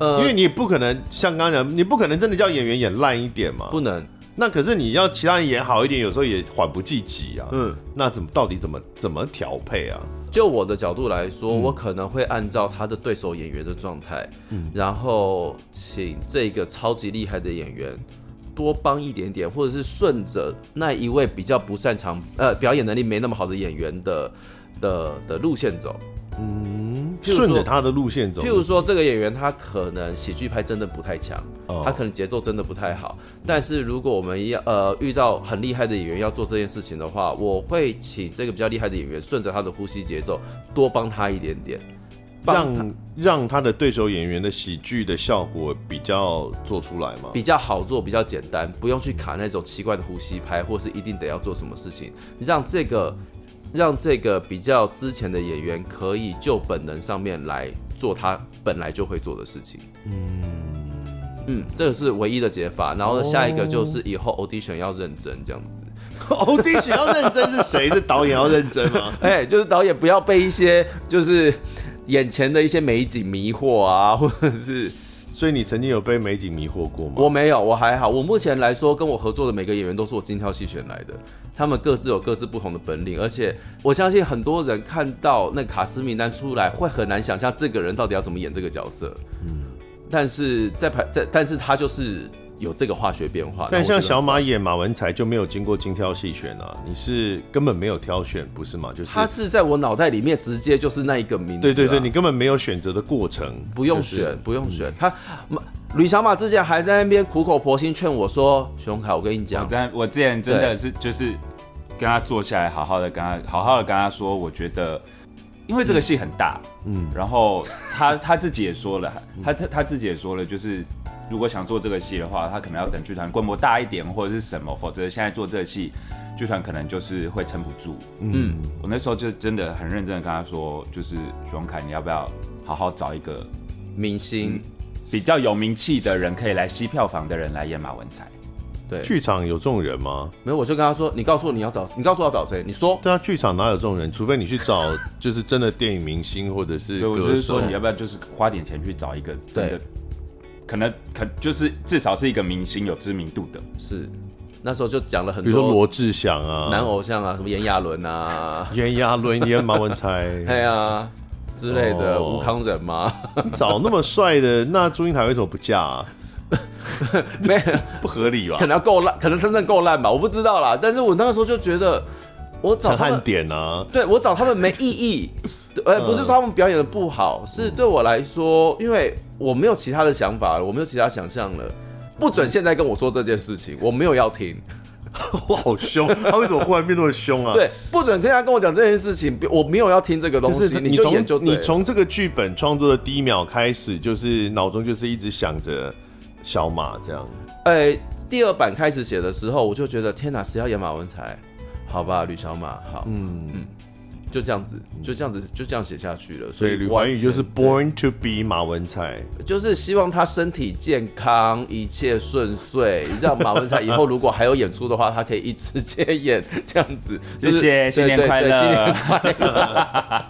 A: 因为你不可能像刚刚讲，你不可能真的叫演员演烂一点嘛，
B: 不能。
A: 那可是你要其他人演好一点，有时候也缓不济急啊。嗯，那怎么到底怎么怎么调配啊？
B: 就我的角度来说，我可能会按照他的对手演员的状态，嗯，然后请这个超级厉害的演员多帮一点点，或者是顺着那一位比较不擅长呃表演能力没那么好的演员的的的路线走。
A: 嗯，顺着他的路线走。
B: 譬如说，这个演员他可能喜剧拍真的不太强，哦、他可能节奏真的不太好。但是如果我们要呃遇到很厉害的演员要做这件事情的话，我会请这个比较厉害的演员顺着他的呼吸节奏，多帮他一点点，
A: 让让他的对手演员的喜剧的效果比较做出来嘛，
B: 比较好做，比较简单，不用去卡那种奇怪的呼吸拍，或是一定得要做什么事情，让这个。让这个比较之前的演员可以就本能上面来做他本来就会做的事情。嗯嗯，这个是唯一的解法。然后下一个就是以后 audition 要认真这样子。
A: audition 要认真是谁？是导演要认真吗？
B: 哎，就是导演不要被一些就是眼前的一些美景迷惑啊，或者是。
A: 所以你曾经有被美景迷惑过吗？
B: 我没有，我还好。我目前来说，跟我合作的每个演员都是我精挑细选来的，他们各自有各自不同的本领，而且我相信很多人看到那卡斯名单出来，会很难想象这个人到底要怎么演这个角色。嗯，但是在排在，但是他就是。有这个化学变化，
A: 但像小马演马文才就没有经过精挑细选啊，你是根本没有挑选，不是吗？就是
B: 他是在我脑袋里面直接就是那一个名字，啊，
A: 对对对，你根本没有选择的过程，
B: 不用选，就是，不用选。他吕小马之前还在那边苦口婆心劝我说：“熊凯，我跟你讲，
C: 但我之前真的是就是跟他坐下来，好好的跟他好好的跟他说，我觉得因为这个戏很大，嗯，然后他他自己也说了，他他他自己也说了，就是。”如果想做这个戏的话，他可能要等剧团规模大一点，或者是什么，否则现在做这个戏，剧团可能就是会撑不住。嗯，我那时候就真的很认真的跟他说，就是徐荣凯，你要不要好好找一个
B: 明星、嗯、
C: 比较有名气的人，可以来吸票房的人来演马文才？
B: 对，
A: 剧场有这种人吗？
B: 没有，我就跟他说，你告诉我你要找，你告诉我要找谁？你说。
A: 对啊，剧场哪有这种人？除非你去找，就是真的电影明星或者是歌手。
C: 我就是说，你要不要就是花点钱去找一个真的？可能可就是至少是一个明星有知名度的，
B: 是那时候就讲了很多，
A: 比如说罗志祥啊，
B: 男偶像啊，什么炎亚纶啊，
A: 炎亚纶演马文才，
B: 对啊之类的，吴康仁嘛？
A: 找那么帅的，那祝英台为什么不嫁啊？没不合理吧？
B: 可能要够烂，可能真正够烂吧？我不知道啦。但是我那个时候就觉得，我找
A: 陈汉典啊，
B: 对我找他们没意义。呃，不是说他们表演的不好，是对我来说，因为我没有其他的想法了，我没有其他想象了，不准现在跟我说这件事情，我没有要听。
A: 我好凶，他为什么忽然变那么凶啊？
B: 对，不准现在跟我讲这件事情，我没有要听这个东西。你从
A: 你从这个剧本创作的第一秒开始，就是脑中就是一直想着小马这样。
B: 哎、欸，第二版开始写的时候，我就觉得天哪，谁要演马文才？好吧，吕小马，好，嗯嗯。就这样子，就这样子，就这样写下去了。所以
A: 吕环宇就是 born to be 马文才，
B: 就是希望他身体健康，一切顺遂，让马文才以后如果还有演出的话，他可以一直接演这样子。
C: 谢谢，新年快乐，新年快乐。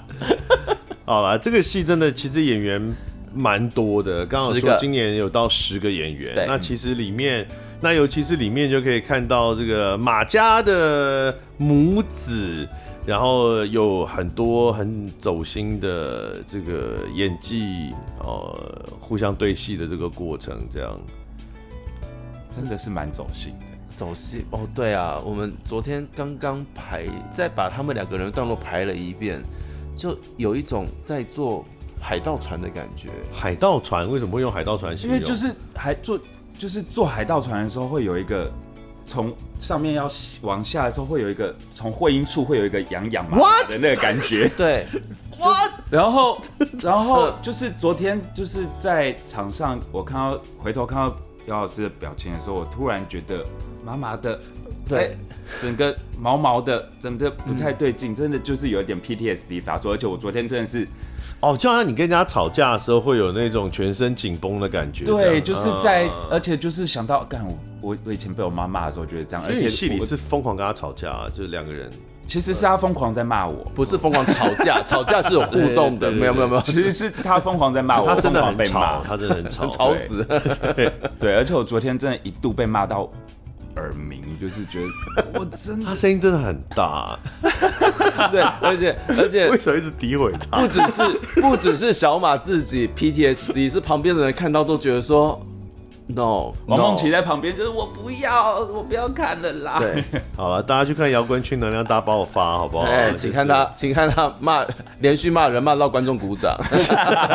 A: 好了，这个戏真的其实演员蛮多的，刚好说今年有到十个演员。那其实里面，那尤其是里面就可以看到这个马家的母子。然后有很多很走心的这个演技，呃，互相对戏的这个过程，这样
C: 真的是蛮走心的。
B: 走心哦，对啊，我们昨天刚刚排，再把他们两个人段落排了一遍，就有一种在做海盗船的感觉。
A: 海盗船为什么会用海盗船形容？
C: 因为就是还做，就是坐海盗船的时候会有一个。从上面要往下的时候，会有一个从会阴处会有一个痒痒嘛的那个感觉。
B: 对
C: ，What？然后，然后就是昨天就是在场上，我看到回头看到姚老师的表情的时候，我突然觉得麻麻的，对，欸、整个毛毛的，整个不太对劲，嗯、真的就是有一点 PTSD 发作，而且我昨天真的是。
A: 哦，就好像你跟人家吵架的时候，会有那种全身紧绷的感觉。
C: 对，就是在，啊、而且就是想到，干我我我以前被我妈骂的时候，觉得这样。而且
A: 戏里是疯狂跟他吵架，就是两个人。
C: 其实是他疯狂在骂我，
B: 不是疯狂吵架，吵架是有互动的，没有没有没有。
C: 其实是他疯狂在骂我，
A: 他真的很吵，他真的很吵，
B: 吵死。
C: 对对，而且我昨天真的一度被骂到。耳鸣，就是觉得 我真的，
A: 他声音真的很大，
B: 对，而且而且
A: 为什么一直诋毁他？
B: 不只是不只是小马自己 PTSD，是旁边的人看到都觉得说。no，
C: 王梦琪在旁边就是我不要，我不要看了啦。
A: 对，好了，大家去看摇滚区能量大爆发，好不好？
B: 哎，请看他，请看他骂，连续骂人骂到观众鼓掌。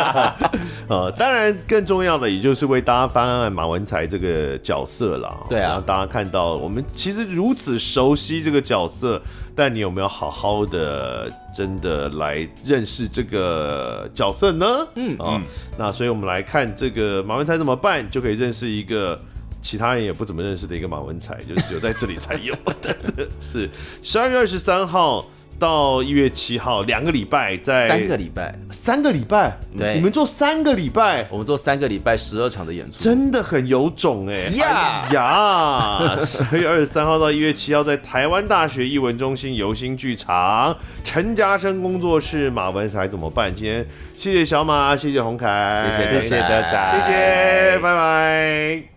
A: 呃，当然更重要的，也就是为大家翻案马文才这个角色了。
B: 对啊，
A: 让大家看到我们其实如此熟悉这个角色。但你有没有好好的真的来认识这个角色呢？嗯啊，那所以我们来看这个马文才怎么办，就可以认识一个其他人也不怎么认识的一个马文才，就是只有在这里才有的。是十二月二十三号到一月七号，两个礼拜，在
B: 三个礼拜，
A: 三个礼拜，
B: 对，
A: 你们做三个礼拜，
B: 我们做三个礼拜十二场的演出，
A: 真的很有种哎。
B: 呀
A: 呀！十二月二十三号到一月七号，在台湾大学艺文中心游心剧场，陈嘉生工作室，马文才怎么办？今天谢谢小马，谢谢洪凯，
B: 谢谢谢谢德仔，
A: 谢谢，拜拜。